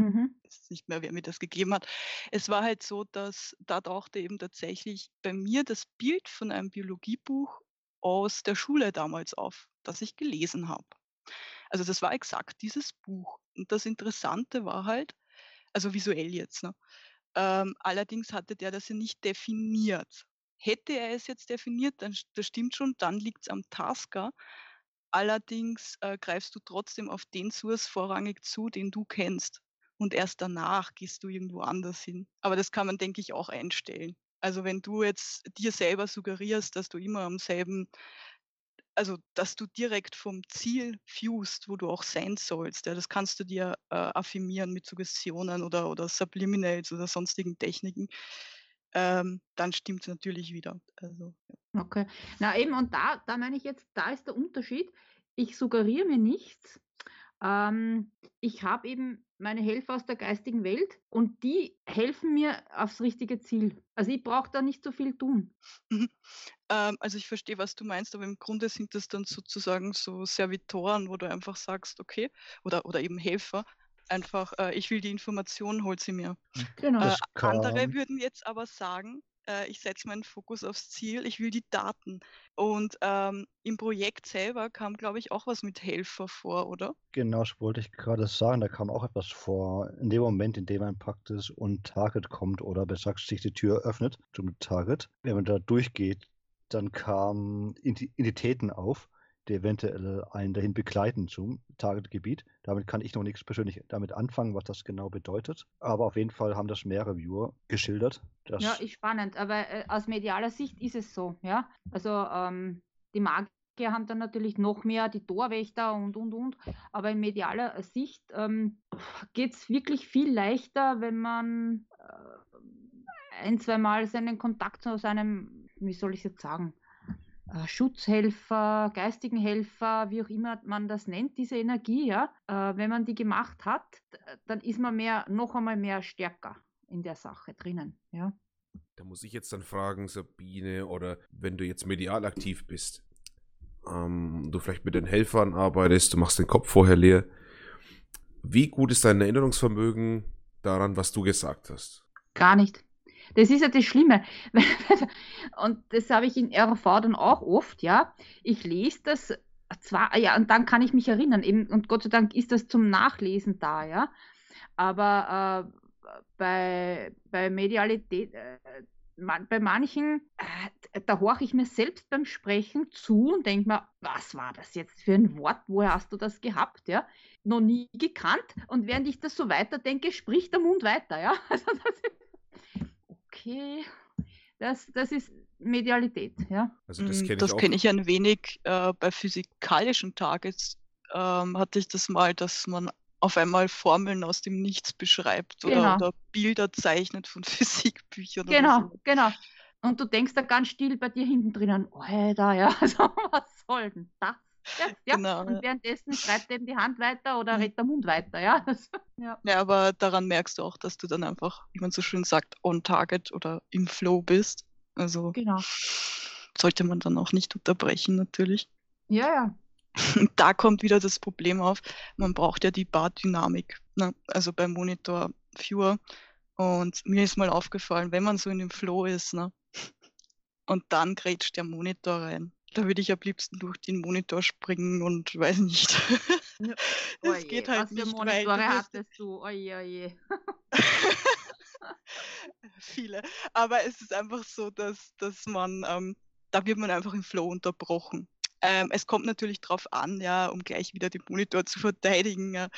Mhm. Weiß nicht mehr, wer mir das gegeben hat. Es war halt so, dass da tauchte eben tatsächlich bei mir das Bild von einem Biologiebuch aus der Schule damals auf, das ich gelesen habe. Also das war exakt dieses Buch. Und das Interessante war halt, also visuell jetzt, ne? Ähm, allerdings hatte der das ja nicht definiert. Hätte er es jetzt definiert, dann das stimmt schon, dann liegt es am Tasker. Allerdings äh, greifst du trotzdem auf den Source vorrangig zu, den du kennst. Und erst danach gehst du irgendwo anders hin. Aber das kann man, denke ich, auch einstellen. Also wenn du jetzt dir selber suggerierst, dass du immer am selben also dass du direkt vom Ziel fused, wo du auch sein sollst. Ja, das kannst du dir äh, affirmieren mit Suggestionen oder, oder Subliminals oder sonstigen Techniken. Ähm, dann stimmt es natürlich wieder. Also, ja. Okay. Na eben, und da, da meine ich jetzt, da ist der Unterschied. Ich suggeriere mir nichts, ähm, ich habe eben meine Helfer aus der geistigen Welt und die helfen mir aufs richtige Ziel. Also ich brauche da nicht so viel tun. Mhm. Ähm, also ich verstehe, was du meinst, aber im Grunde sind das dann sozusagen so Servitoren, wo du einfach sagst, okay, oder, oder eben Helfer, einfach, äh, ich will die Information, hol sie mir. Genau. Äh, andere würden jetzt aber sagen, äh, ich setze meinen Fokus aufs Ziel, ich will die Daten. Und ähm, im Projekt selber kam, glaube ich, auch was mit Helfer vor, oder? Genau, das wollte ich gerade sagen, da kam auch etwas vor. In dem Moment, in dem ein praktisch und Target kommt oder besser sich die Tür öffnet zum Target, wenn man da durchgeht, dann kamen Entitäten auf die eventuell einen dahin begleiten zum Targetgebiet. Damit kann ich noch nichts persönlich damit anfangen, was das genau bedeutet. Aber auf jeden Fall haben das mehrere Viewer geschildert. ja, ist spannend. Aber äh, aus medialer Sicht ist es so. Ja, also ähm, die Magier haben dann natürlich noch mehr die Torwächter und und und. Aber in medialer Sicht ähm, geht es wirklich viel leichter, wenn man äh, ein, zwei Mal seinen Kontakt zu seinem, wie soll ich jetzt sagen, Schutzhelfer, geistigen Helfer, wie auch immer man das nennt, diese Energie, ja, äh, wenn man die gemacht hat, dann ist man mehr, noch einmal mehr stärker in der Sache drinnen, ja. Da muss ich jetzt dann fragen, Sabine, oder wenn du jetzt medial aktiv bist, ähm, du vielleicht mit den Helfern arbeitest, du machst den Kopf vorher leer, wie gut ist dein Erinnerungsvermögen daran, was du gesagt hast? Gar nicht. Das ist ja das Schlimme. Und das habe ich in RV dann auch oft, ja. Ich lese das zwar, ja, und dann kann ich mich erinnern, eben, und Gott sei Dank ist das zum Nachlesen da, ja. Aber äh, bei, bei Medialität, äh, bei manchen, äh, da horche ich mir selbst beim Sprechen zu und denke mir, was war das jetzt für ein Wort? Woher hast du das gehabt? Ja? Noch nie gekannt. Und während ich das so weiterdenke, spricht der Mund weiter. Ja? Also okay, das, das ist Medialität, ja. Also das mm, kenne ich, kenn ich ein wenig äh, bei physikalischen Tages ähm, hatte ich das mal, dass man auf einmal Formeln aus dem Nichts beschreibt oder, genau. oder Bilder zeichnet von Physikbüchern. Genau, so. genau. Und du denkst da ganz still bei dir hinten drinnen, oh, da, ja, also, was soll denn das? Ja, genau, und währenddessen schreibt eben die Hand weiter oder mhm. redet der Mund weiter, ja. ja. Ja, aber daran merkst du auch, dass du dann einfach, wie man so schön sagt, on target oder im Flow bist. Also genau. sollte man dann auch nicht unterbrechen, natürlich. Ja, ja. Und da kommt wieder das Problem auf, man braucht ja die Bardynamik, ne? also beim Monitor Viewer. Und mir ist mal aufgefallen, wenn man so in dem Flow ist, ne? und dann grätscht der Monitor rein da würde ich am liebsten durch den Monitor springen und weiß nicht. Es geht halt Was nicht. Für Monitore hattest du? Oje, oje. Viele. Aber es ist einfach so, dass, dass man, ähm, da wird man einfach im Flow unterbrochen. Ähm, es kommt natürlich darauf an, ja, um gleich wieder den Monitor zu verteidigen. Ja,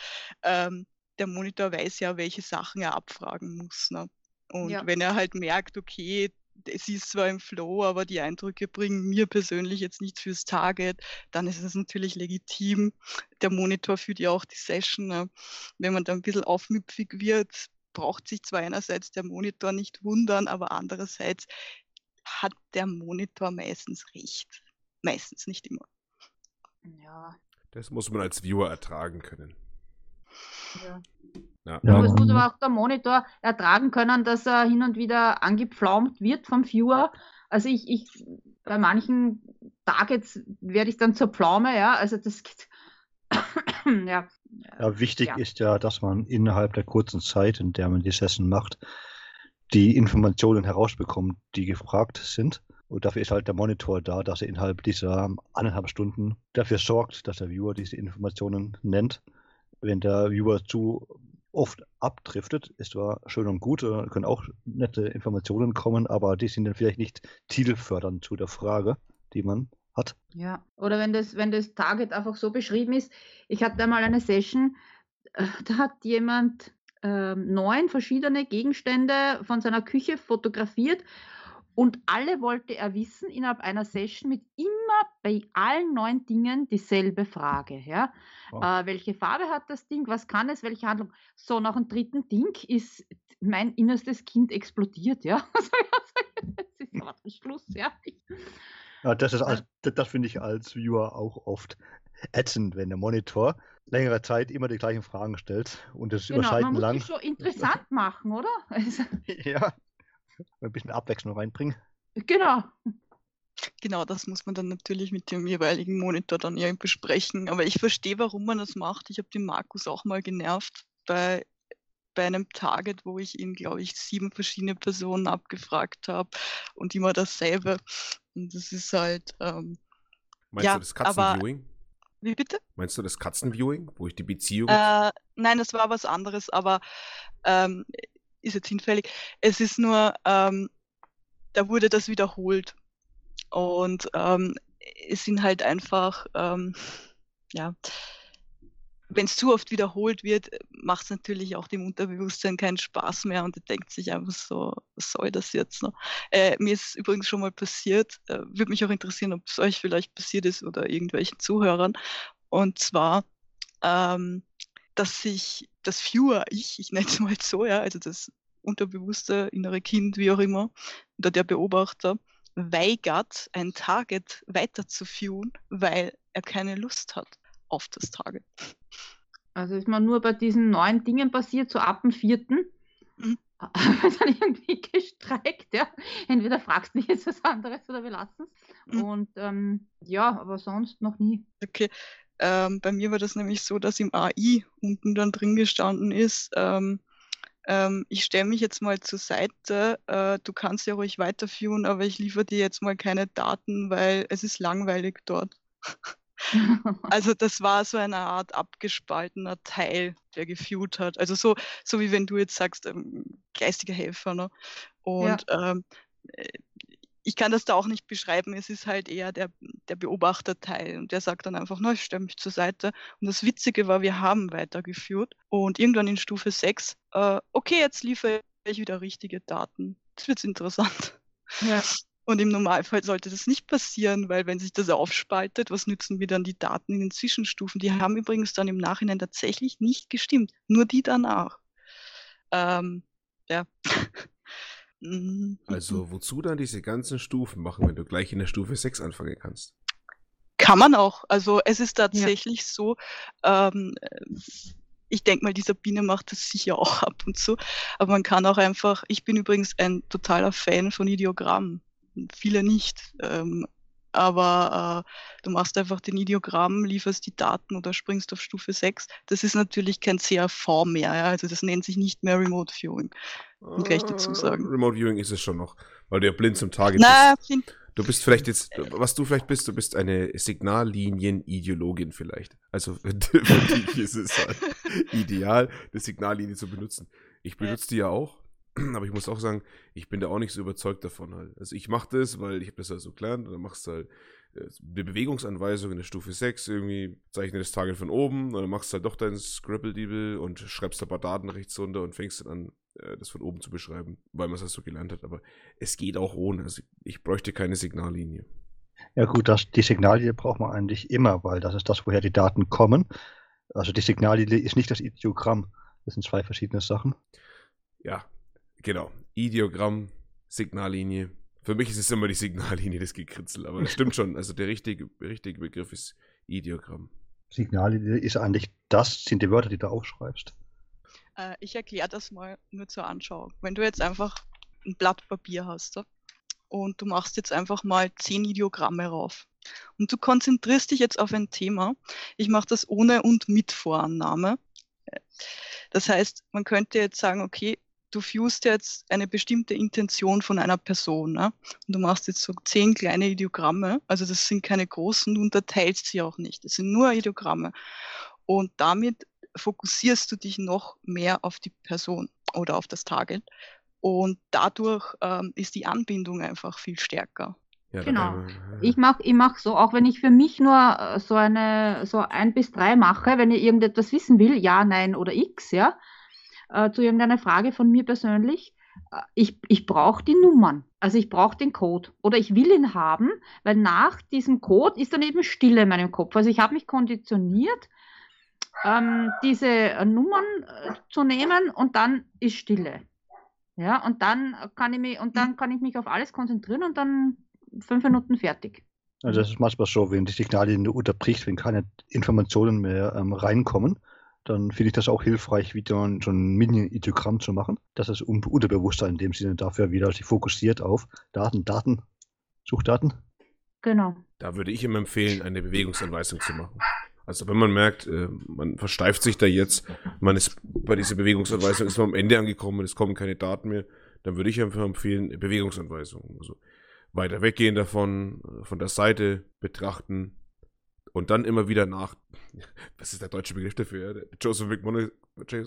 ähm, der Monitor weiß ja, welche Sachen er abfragen muss. Ne? Und ja. wenn er halt merkt, okay, es ist zwar im Flow, aber die Eindrücke bringen mir persönlich jetzt nichts fürs Target, dann ist es natürlich legitim. Der Monitor führt ja auch die Session. Ne? Wenn man da ein bisschen aufmüpfig wird, braucht sich zwar einerseits der Monitor nicht wundern, aber andererseits hat der Monitor meistens recht. Meistens, nicht immer. Ja. Das muss man als Viewer ertragen können. Ja. Ja. Aber es muss aber auch der Monitor ertragen können, dass er hin und wieder angepflaumt wird vom Viewer. Also ich, ich bei manchen Targets werde ich dann zur Pflaume, ja. Also das geht, ja. Ja, wichtig Ja. ist ja, dass man innerhalb der kurzen Zeit, in der man die Session macht, die Informationen herausbekommt, die gefragt sind. Und dafür ist halt der Monitor da, dass er innerhalb dieser anderthalb Stunden dafür sorgt, dass der Viewer diese Informationen nennt. Wenn der Viewer zu oft abdriftet, ist zwar schön und gut, äh, können auch nette Informationen kommen, aber die sind dann vielleicht nicht zielfördernd zu der Frage, die man hat. Ja, oder wenn das, wenn das Target einfach so beschrieben ist. Ich hatte einmal eine Session, äh, da hat jemand ähm, neun verschiedene Gegenstände von seiner Küche fotografiert und alle wollte er wissen innerhalb einer Session mit immer bei allen neun Dingen dieselbe Frage. Ja? Wow. Äh, welche Farbe hat das Ding? Was kann es? Welche Handlung? So, nach dem dritten Ding ist mein innerstes Kind explodiert. Ja, also, das ist aber der Schluss. Ja. Ja, das ist als, das, das finde ich als Viewer auch oft ätzend, wenn der Monitor längere Zeit immer die gleichen Fragen stellt und das Genau, man Seiten muss lang. es so interessant machen, oder? Also, ja, ein bisschen Abwechslung reinbringen. genau. Genau, das muss man dann natürlich mit dem jeweiligen Monitor dann ja besprechen. Aber ich verstehe, warum man das macht. Ich habe den Markus auch mal genervt bei, bei einem Target, wo ich ihn, glaube ich, sieben verschiedene Personen abgefragt habe und immer dasselbe. Und das ist halt, ähm, Meinst Ja, du das aber- Katzenviewing? wie bitte? Meinst du das Katzenviewing, wo ich die Beziehung. Äh, nein, das war was anderes, aber ähm, ist jetzt hinfällig. Es ist nur, ähm, da wurde das wiederholt. Und ähm, es sind halt einfach, ähm, ja, wenn es zu oft wiederholt wird, macht es natürlich auch dem Unterbewusstsein keinen Spaß mehr und denkt sich einfach so, was soll das jetzt? Ne? Äh, mir ist übrigens schon mal passiert, äh, würde mich auch interessieren, ob es euch vielleicht passiert ist oder irgendwelchen Zuhörern. Und zwar, ähm, dass sich das Viewer, ich, ich nenne es mal so, ja, also das unterbewusste innere Kind, wie auch immer, oder der Beobachter, weigert, ein Target weiterzuführen, weil er keine Lust hat auf das Target. Also ist man nur bei diesen neuen Dingen passiert, so ab dem vierten. Mhm. Wird dann irgendwie gestreikt, ja. Entweder fragst du dich jetzt was anderes oder wir lassen es. Mhm. Und ähm, ja, aber sonst noch nie. Okay. Ähm, bei mir war das nämlich so, dass im AI unten dann drin gestanden ist, ähm, ähm, ich stelle mich jetzt mal zur Seite, äh, du kannst ja ruhig weiterführen, aber ich liefere dir jetzt mal keine Daten, weil es ist langweilig dort. Also das war so eine Art abgespaltener Teil, der gefühlt hat. Also so, so wie wenn du jetzt sagst, ähm, geistiger Helfer. Ne? Und ähm, äh, ich kann das da auch nicht beschreiben. Es ist halt eher der, der Beobachterteil. Und der sagt dann einfach, na, ich stelle mich zur Seite. Und das Witzige war, wir haben weitergeführt. Und irgendwann in Stufe 6, äh, okay, jetzt liefere ich wieder richtige Daten. Das wird interessant. ja. Und im Normalfall sollte das nicht passieren, weil wenn sich das aufspaltet, was nützen mir dann die Daten in den Zwischenstufen? Die haben übrigens dann im Nachhinein tatsächlich nicht gestimmt, nur die danach. Ähm, ja. Mm, Also, wozu dann diese ganzen Stufen machen, wenn du gleich in der Stufe 6 anfangen kannst? Kann man auch. Also es ist tatsächlich so, ähm, ich denke mal, dieser Biene macht das sicher auch ab und zu, aber man kann auch einfach, ich bin übrigens ein totaler Fan von Ideogrammen. Viele nicht. Ähm, aber äh, du machst einfach den Ideogramm, lieferst die Daten oder springst auf Stufe 6. Das ist natürlich kein CRV mehr, ja? also das nennt sich nicht mehr Remote Viewing. Und gleich dazu sagen. Äh, Remote Viewing ist es schon noch, weil du ja blind zum Target Na, bist. Du bist vielleicht jetzt, was du vielleicht bist, du bist eine Signallinien-Ideologin vielleicht. Also für, dich ist es halt ideal, eine Signallinie zu benutzen. Ich benutze die ja auch, aber ich muss auch sagen, ich bin da auch nicht so überzeugt davon halt. Also ich mache das, weil ich habe das halt so gelernt und dann machst du halt äh, eine Bewegungsanweisung in der Stufe 6, irgendwie zeichne das Target von oben und dann machst du halt doch dein Scribble-Deeble und schreibst ein paar Daten rechts runter und fängst dann an, äh, das von oben zu beschreiben, weil man es halt so gelernt hat. Aber es geht auch ohne. Also ich bräuchte keine Signallinie. Ja gut, das, die Signallinie braucht man eigentlich immer, weil das ist das, woher die Daten kommen. Also die Signallinie ist nicht das Ideogramm. Das sind zwei verschiedene Sachen. Ja, genau. Ideogramm, Signallinie. Für mich ist es immer die Signallinie des Gekritzel, aber das stimmt schon. Also der richtige, richtige Begriff ist Ideogramm. Signallinie ist eigentlich das, sind die Wörter, die du aufschreibst. Äh, ich erkläre das mal nur zur Anschauung. Wenn du jetzt einfach ein Blatt Papier hast und du machst jetzt einfach mal zehn Ideogramme rauf, Und du konzentrierst dich jetzt auf ein Thema. Ich mache das ohne und mit Vorannahme. Das heißt, man könnte jetzt sagen, okay, du führst jetzt eine bestimmte Intention von einer Person. Ne? Und du machst jetzt so zehn kleine Ideogramme. Also das sind keine großen, du unterteilst sie auch nicht. Das sind nur Ideogramme. Und damit fokussierst du dich noch mehr auf die Person oder auf das Target. Und dadurch ähm, ist die Anbindung einfach viel stärker. Ja, genau. Ich mache ich mach so, auch wenn ich für mich nur äh, so eine so ein bis drei mache, wenn ich irgendetwas wissen will, ja, nein oder x, ja, äh, zu irgendeiner Frage von mir persönlich. Äh, ich, ich brauche die Nummern, also ich brauche den Code oder ich will ihn haben, weil nach diesem Code ist dann eben Stille in meinem Kopf. Also ich habe mich konditioniert, ähm, diese äh, Nummern äh, zu nehmen und dann ist Stille. Ja, und dann kann ich mich, und dann kann ich mich auf alles konzentrieren und dann fünf Minuten fertig. Also das ist manchmal so, wenn die Signallinie unterbricht, wenn keine Informationen mehr ähm, reinkommen, dann finde ich das auch hilfreich, wieder so ein Mini-Ideogramm zu machen. Das ist Unterbewusstsein in dem Sinne dafür wieder sich fokussiert auf Daten, Daten, Suchdaten. Genau. Da würde ich ihm empfehlen, eine Bewegungsanweisung zu machen. Also wenn man merkt, äh, man versteift sich da jetzt, man ist bei dieser Bewegungsanweisung ist man am Ende angekommen, es kommen keine Daten mehr, dann würde ich einfach empfehlen, Bewegungsanweisung. Also weiter weggehen davon, äh, von der Seite betrachten, und dann immer wieder nach, was ist der deutsche Begriff dafür? Joseph McMonagall,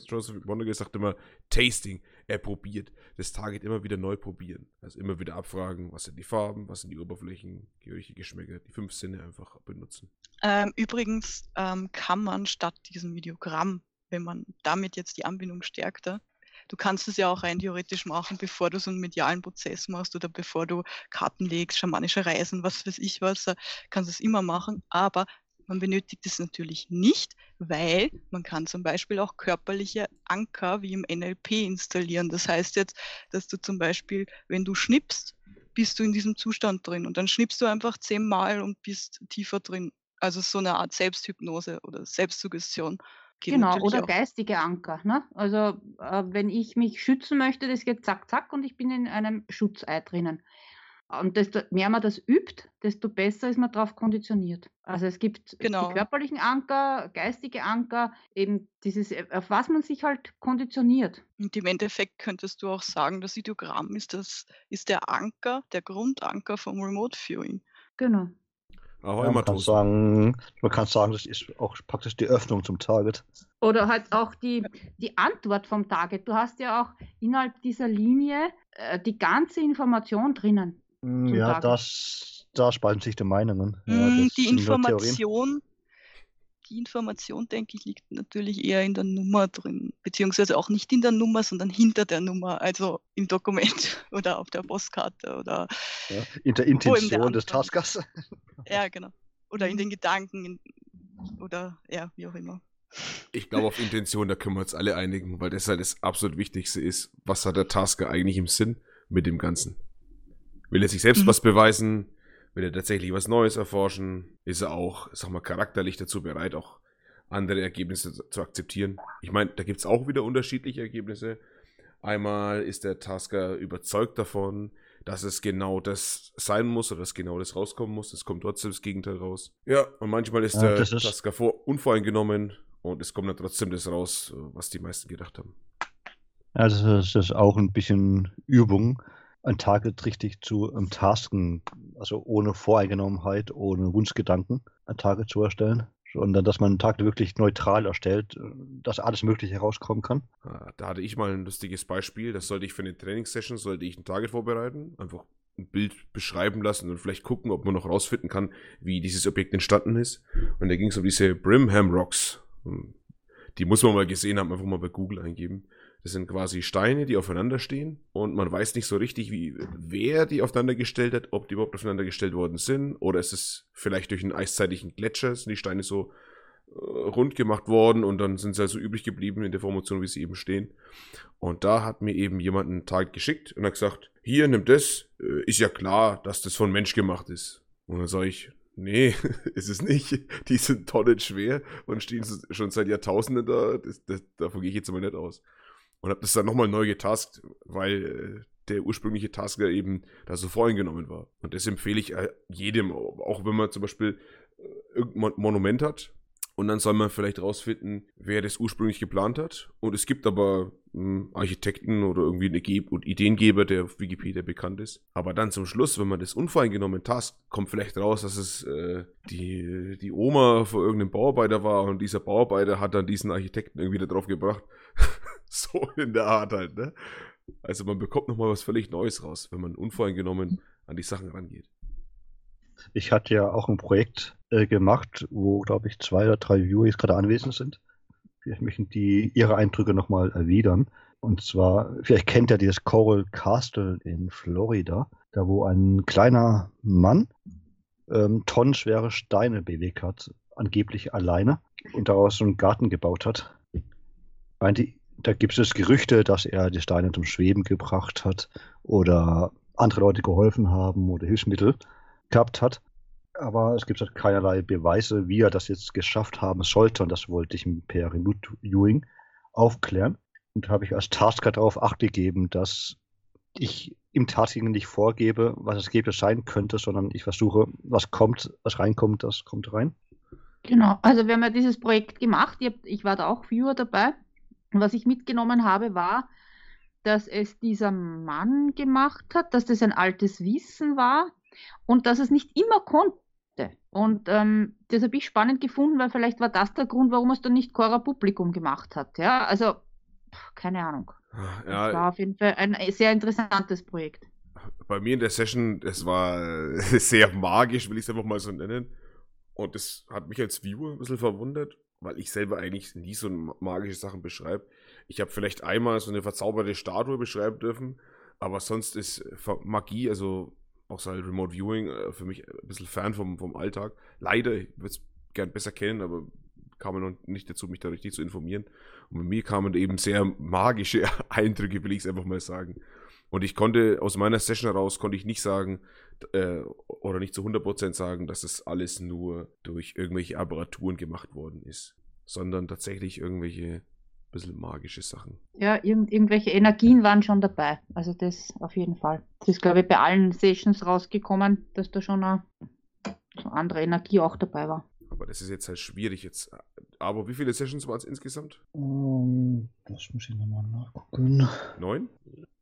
Joseph McMonagall sagt immer Tasting. Er probiert. Das Target immer wieder neu probieren. Also immer wieder abfragen, was sind die Farben, was sind die Oberflächen, Gerüche, Geschmäcker, die fünf Sinne einfach benutzen. Ähm, übrigens ähm, kann man statt diesem Videogramm, wenn man damit jetzt die Anbindung stärkte, Du kannst es ja auch rein theoretisch machen, bevor du so einen medialen Prozess machst oder bevor du Karten legst, schamanische Reisen, was weiß ich was, kannst du es immer machen. Aber man benötigt es natürlich nicht, weil man kann zum Beispiel auch körperliche Anker wie im NLP installieren. Das heißt jetzt, dass du zum Beispiel, wenn du schnippst, bist du in diesem Zustand drin und dann schnippst du einfach zehnmal und bist tiefer drin. Also so eine Art Selbsthypnose oder Selbstsuggestion. Geht genau, oder geistige Anker. Ne? Also äh, wenn ich mich schützen möchte, das geht zack, zack und ich bin in einem Schutzei drinnen. Und desto mehr man das übt, desto besser ist man darauf konditioniert. Also es gibt genau. die körperlichen Anker, geistige Anker, eben dieses, äh, auf was man sich halt konditioniert. Und im Endeffekt könntest du auch sagen, das Ideogramm ist, das, ist der Anker, der Grundanker vom Remote Viewing. Genau. Ja, man, kann sagen, man kann sagen, das ist auch praktisch die Öffnung zum Target. Oder halt auch die, die Antwort vom Target. Du hast ja auch innerhalb dieser Linie äh, die ganze Information drinnen. Hm, ja, Target. das, da spalten sich die Meinungen. Ja, hm, die Information, die Information, denke ich, liegt natürlich eher in der Nummer drin, beziehungsweise auch nicht in der Nummer, sondern hinter der Nummer, also im Dokument oder auf der Postkarte oder ja, in der Intention des Taskers. Ja, genau. Oder in den Gedanken in, oder ja, wie auch immer. Ich glaube, auf Intention, da können wir uns alle einigen, weil das halt das absolut Wichtigste ist. Was hat der Tasker eigentlich im Sinn mit dem Ganzen? Will er sich selbst mhm. was beweisen? Will er tatsächlich was Neues erforschen? Ist er auch, sag mal, charakterlich dazu bereit, auch andere Ergebnisse zu akzeptieren? Ich meine, da gibt es auch wieder unterschiedliche Ergebnisse. Einmal ist der Tasker überzeugt davon, dass es genau das sein muss oder dass genau das rauskommen muss. Es kommt trotzdem das Gegenteil raus. Ja, und manchmal ist ja, der ist Tasker vor, unvoreingenommen und es kommt dann trotzdem das raus, was die meisten gedacht haben. Ja, das ist, das ist auch ein bisschen Übung ein Target richtig zu ähm, tasken, also ohne Voreingenommenheit, ohne Wunschgedanken, ein Target zu erstellen. Sondern dass man ein Target wirklich neutral erstellt, äh, dass alles Mögliche herauskommen kann. Ah, da hatte ich mal ein lustiges Beispiel. Das sollte ich für eine Trainingssession, sollte ich ein Target vorbereiten, einfach ein Bild beschreiben lassen und vielleicht gucken, ob man noch rausfinden kann, wie dieses Objekt entstanden ist. Und da ging es um diese Brimham Rocks. Die muss man mal gesehen haben, einfach mal bei Google eingeben. Das sind quasi Steine, die aufeinander stehen und man weiß nicht so richtig, wie, wer die aufeinander gestellt hat, ob die überhaupt aufeinander gestellt worden sind oder ist es vielleicht durch einen eiszeitlichen Gletscher, sind die Steine so äh, rund gemacht worden und dann sind sie also übrig geblieben in der Formation, wie sie eben stehen. Und da hat mir eben jemand einen Tag geschickt und hat gesagt, hier, nimm das, äh, ist ja klar, dass das von Mensch gemacht ist. Und dann sage ich, Nee, ist es nicht. Die sind tonnenschwer und stehen schon seit Jahrtausenden da. Das, das, davon gehe ich jetzt mal nicht aus und habe das dann nochmal neu getaskt, weil äh, der ursprüngliche Task ja eben da so voreingenommen war. Und das empfehle ich äh, jedem, auch wenn man zum Beispiel äh, irgendein Monument hat, und dann soll man vielleicht rausfinden, wer das ursprünglich geplant hat. Und es gibt aber hm, Architekten oder irgendwie einen Ge Ideengeber, der auf Wikipedia bekannt ist. Aber dann zum Schluss, wenn man das unvoreingenommen taskt, kommt vielleicht raus, dass es äh, die, die Oma von irgendeinem Bauarbeiter war und dieser Bauarbeiter hat dann diesen Architekten irgendwie da drauf gebracht. so in der Art halt, ne? Also man bekommt nochmal was völlig Neues raus, wenn man unvoreingenommen an die Sachen rangeht. Ich hatte ja auch ein Projekt äh, gemacht, wo, glaube ich, zwei oder drei jetzt gerade anwesend sind. Vielleicht möchten die ihre Eindrücke nochmal erwidern. Und zwar, vielleicht kennt ihr dieses Coral Castle in Florida, da wo ein kleiner Mann ähm, tonnenschwere Steine bewegt hat, angeblich alleine, und daraus so einen Garten gebaut hat. Meinte, da gibt es Gerüchte, dass er die Steine zum Schweben gebracht hat oder andere Leute geholfen haben oder Hilfsmittel gehabt hat. Aber es gibt halt keinerlei Beweise, wie er das jetzt geschafft haben sollte. Und das wollte ich per Remote Viewing aufklären. Und habe ich als Tasker darauf Acht gegeben, dass ich im Tasking nicht vorgebe, was das Ergebnis sein könnte, sondern ich versuche, was kommt, was reinkommt, das kommt rein. Genau, also wir haben ja dieses Projekt gemacht. Ich war da auch Viewer dabei. Und was ich mitgenommen habe, war, dass es dieser Mann gemacht hat, dass das ein altes Wissen war und dass es nicht immer konnte. Und ähm, das habe ich spannend gefunden, weil vielleicht war das der Grund, warum es dann nicht Cora Publikum gemacht hat. Ja, also keine Ahnung. Ja, das war auf jeden Fall ein sehr interessantes Projekt. Bei mir in der Session, es war sehr magisch, will ich es einfach mal so nennen. Und das hat mich als Viewer ein bisschen verwundert, weil ich selber eigentlich nie so magische Sachen beschreibe. Ich habe vielleicht einmal so eine verzauberte Statue beschreiben dürfen, aber sonst ist Magie, also auch so halt Remote Viewing äh, für mich ein bisschen fern vom, vom Alltag. Leider, ich würde es gern besser kennen, aber kam noch nicht dazu, mich da richtig zu informieren. Und bei mir kamen eben sehr magische Eindrücke, will ich es einfach mal sagen. Und ich konnte aus meiner Session heraus, konnte ich nicht sagen, äh, oder nicht zu 100% sagen, dass es alles nur durch irgendwelche Apparaturen gemacht worden ist, sondern tatsächlich irgendwelche bisschen magische Sachen. Ja, irgend, irgendwelche Energien waren schon dabei. Also das auf jeden Fall. Das ist, glaube ich, bei allen Sessions rausgekommen, dass da schon eine so andere Energie auch dabei war. Aber das ist jetzt halt schwierig jetzt. Aber wie viele Sessions waren es insgesamt? Um, das muss ich nochmal nachgucken. Neun?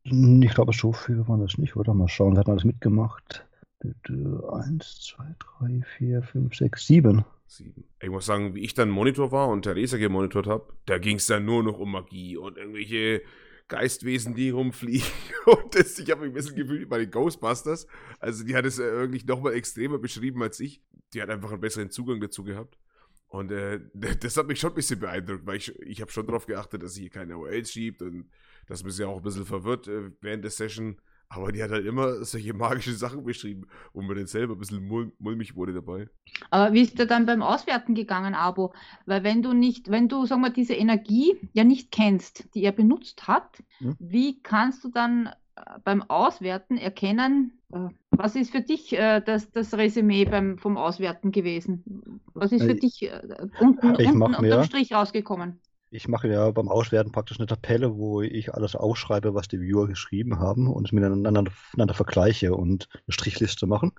Ich glaube, so viele waren das nicht, oder? Mal schauen, wer hat alles mitgemacht? Eins, zwei, drei, vier, fünf, sechs, sieben. Sieben. Ich muss sagen, wie ich dann Monitor war und Theresa gemonitort habe, da ging es dann nur noch um Magie und irgendwelche Geistwesen, die rumfliegen. Und das, ich habe mich ein bisschen gefühlt bei den Ghostbusters. Also die hat es wirklich nochmal extremer beschrieben als ich. Die hat einfach einen besseren Zugang dazu gehabt. Und äh, das hat mich schon ein bisschen beeindruckt, weil ich, ich habe schon darauf geachtet, dass sie hier keine OLs schiebt und dass man sie auch ein bisschen verwirrt äh, während der Session. Aber die hat halt immer solche magischen Sachen beschrieben, wo mir dann selber ein bisschen mul mulmig wurde dabei. Aber wie ist dir dann beim Auswerten gegangen, Abo? Weil wenn du nicht, wenn du, sagen wir, diese Energie ja nicht kennst, die er benutzt hat, hm? wie kannst du dann äh, beim Auswerten erkennen, äh, was ist für dich äh, das, das Resümee beim, vom Auswerten gewesen? Was ist für ich, dich äh, unten, unten unterm Strich rausgekommen? Ich mache ja beim Auswerten praktisch eine Tabelle, wo ich alles aufschreibe, was die Viewer geschrieben haben und es miteinander, miteinander vergleiche und eine Strichliste machen,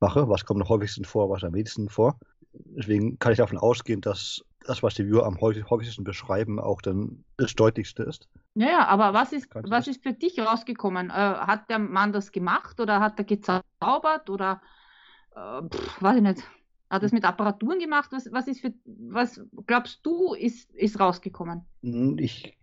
mache, was kommt am häufigsten vor, was am wenigsten vor. Deswegen kann ich davon ausgehen, dass das, was die Viewer am häufigsten beschreiben, auch dann das deutlichste ist. Ja, aber was ist, was ist für dich rausgekommen? Äh, hat der Mann das gemacht oder hat er gezaubert oder äh, pff, weiß ich nicht. Hat das mit Apparaturen gemacht? Was, was ist für, was glaubst du, ist, ist rausgekommen? Ich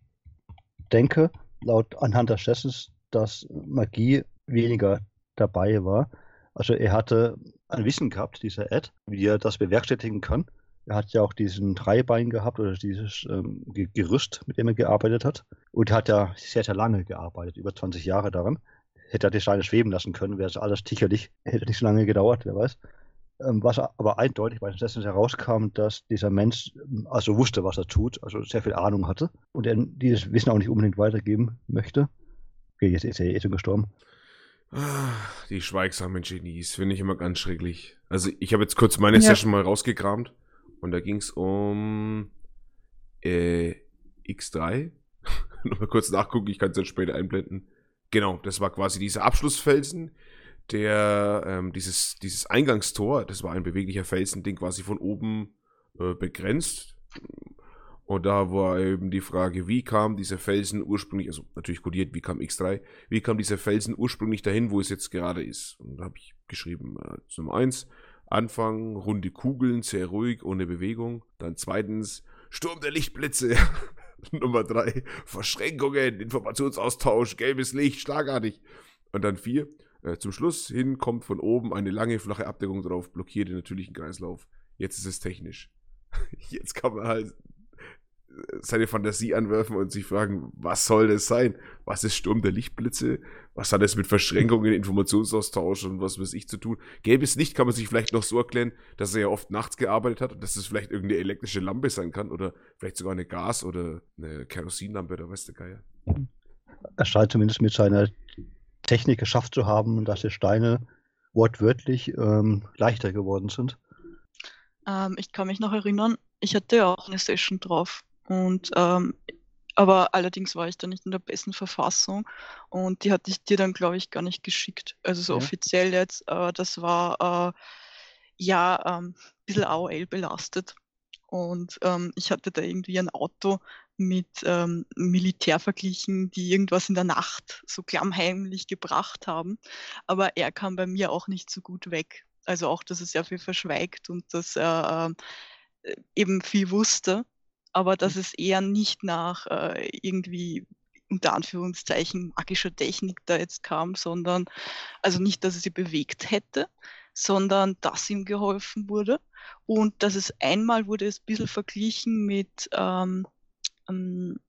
denke, laut anhand des Sessions, dass Magie weniger dabei war. Also er hatte ein Wissen gehabt, dieser Ed, wie er das bewerkstelligen kann. Er hat ja auch diesen Dreibein gehabt oder dieses ähm, Gerüst, mit dem er gearbeitet hat. Und hat ja sehr, sehr lange gearbeitet, über 20 Jahre daran. Hätte er die Steine schweben lassen können, wäre es alles sicherlich, hätte nicht so lange gedauert, wer weiß. Ähm, was aber eindeutig bei den Sessions herauskam, dass dieser Mensch ähm, also wusste, was er tut, also sehr viel Ahnung hatte und er dieses Wissen auch nicht unbedingt weitergeben möchte. Okay, jetzt ist er eh schon gestorben. Ah, die schweigsamen Genies finde ich immer ganz schrecklich. Also ich habe jetzt kurz meine ja. Session mal rausgekramt und da ging es um äh, X3. Nochmal kurz nachgucken, ich kann es dann später einblenden. Genau, das war quasi dieser Abschlussfelsen, der ähm, dieses, dieses Eingangstor, das war ein beweglicher Felsen, den quasi von oben äh, begrenzt. Und da war eben die Frage, wie kam dieser Felsen ursprünglich, also natürlich kodiert, wie kam X3, wie kam dieser Felsen ursprünglich dahin, wo es jetzt gerade ist? Und da habe ich geschrieben, äh, Nummer 1, Anfang, runde Kugeln, sehr ruhig, ohne Bewegung. Dann zweitens, Sturm der Lichtblitze. Nummer 3, Verschränkungen, Informationsaustausch, gelbes Licht, schlagartig. Und dann 4, äh, zum Schluss hin kommt von oben eine lange, flache Abdeckung drauf, blockiert den natürlichen Kreislauf. Jetzt ist es technisch. Jetzt kann man halt seine Fantasie anwerfen und sich fragen, was soll das sein? Was ist Sturm der Lichtblitze? Was hat es mit Verschränkungen, Informationsaustausch und was weiß ich zu tun? Gelbes Licht kann man sich vielleicht noch so erklären, dass er ja oft nachts gearbeitet hat und dass es vielleicht irgendeine elektrische Lampe sein kann oder vielleicht sogar eine Gas- oder eine Kerosinlampe oder was der Geier. Er scheint zumindest mit seiner Technik geschafft zu haben, dass die Steine wortwörtlich ähm, leichter geworden sind. Ähm, ich kann mich noch erinnern, ich hatte ja auch eine Session drauf und ähm, aber allerdings war ich da nicht in der besten Verfassung und die hatte ich dir dann, glaube ich, gar nicht geschickt. Also so Ja. offiziell jetzt, äh, das war äh, ja ähm, ein bisschen AOL belastet. Und ähm, ich hatte da irgendwie ein Auto mit ähm, Militär verglichen, die irgendwas in der Nacht so klammheimlich gebracht haben. Aber er kam bei mir auch nicht so gut weg. Also auch, dass er sehr viel verschweigt und dass er äh, eben viel wusste, aber dass es eher nicht nach äh, irgendwie unter Anführungszeichen magischer Technik da jetzt kam, sondern also nicht, dass er sie bewegt hätte, sondern dass ihm geholfen wurde und dass es einmal wurde es ein bisschen verglichen mit ähm, ähm,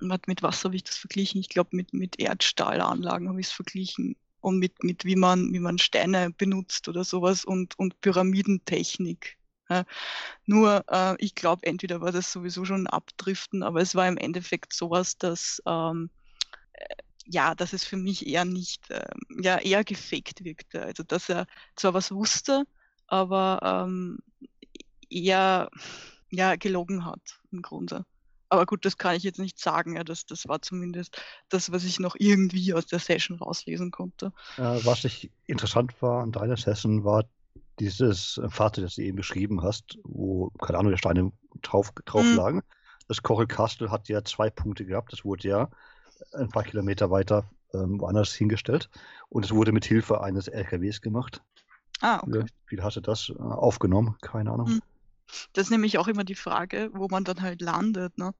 mit, mit was habe ich das verglichen? Ich glaube mit, mit Erdstahlanlagen habe ich es verglichen und mit, mit wie man wie man Steine benutzt oder sowas und, und Pyramidentechnik. Ja. Nur äh, ich glaube, entweder war das sowieso schon Abdriften, aber es war im Endeffekt sowas, dass ähm, äh, ja, dass es für mich eher nicht, ähm, ja, eher gefaked wirkte. Also dass er zwar was wusste, aber ähm, eher ja, gelogen hat im Grunde. Aber gut, das kann ich jetzt nicht sagen. Ja, das, das war zumindest das, was ich noch irgendwie aus der Session rauslesen konnte. Äh, was ich interessant war an deiner Session war dieses äh, Fahrzeug, das du eben beschrieben hast, wo, keine Ahnung, der Steine drauf, drauf Mhm. lagen. Das Coral Castle hat ja zwei Punkte gehabt. Das wurde ja ein paar Kilometer weiter ähm, woanders hingestellt. Und es wurde mit Hilfe eines LKWs gemacht. Ah, okay. Wie, hast du das äh, aufgenommen? Keine Ahnung. Mhm. Das ist nämlich auch immer die Frage, wo man dann halt landet. Ne?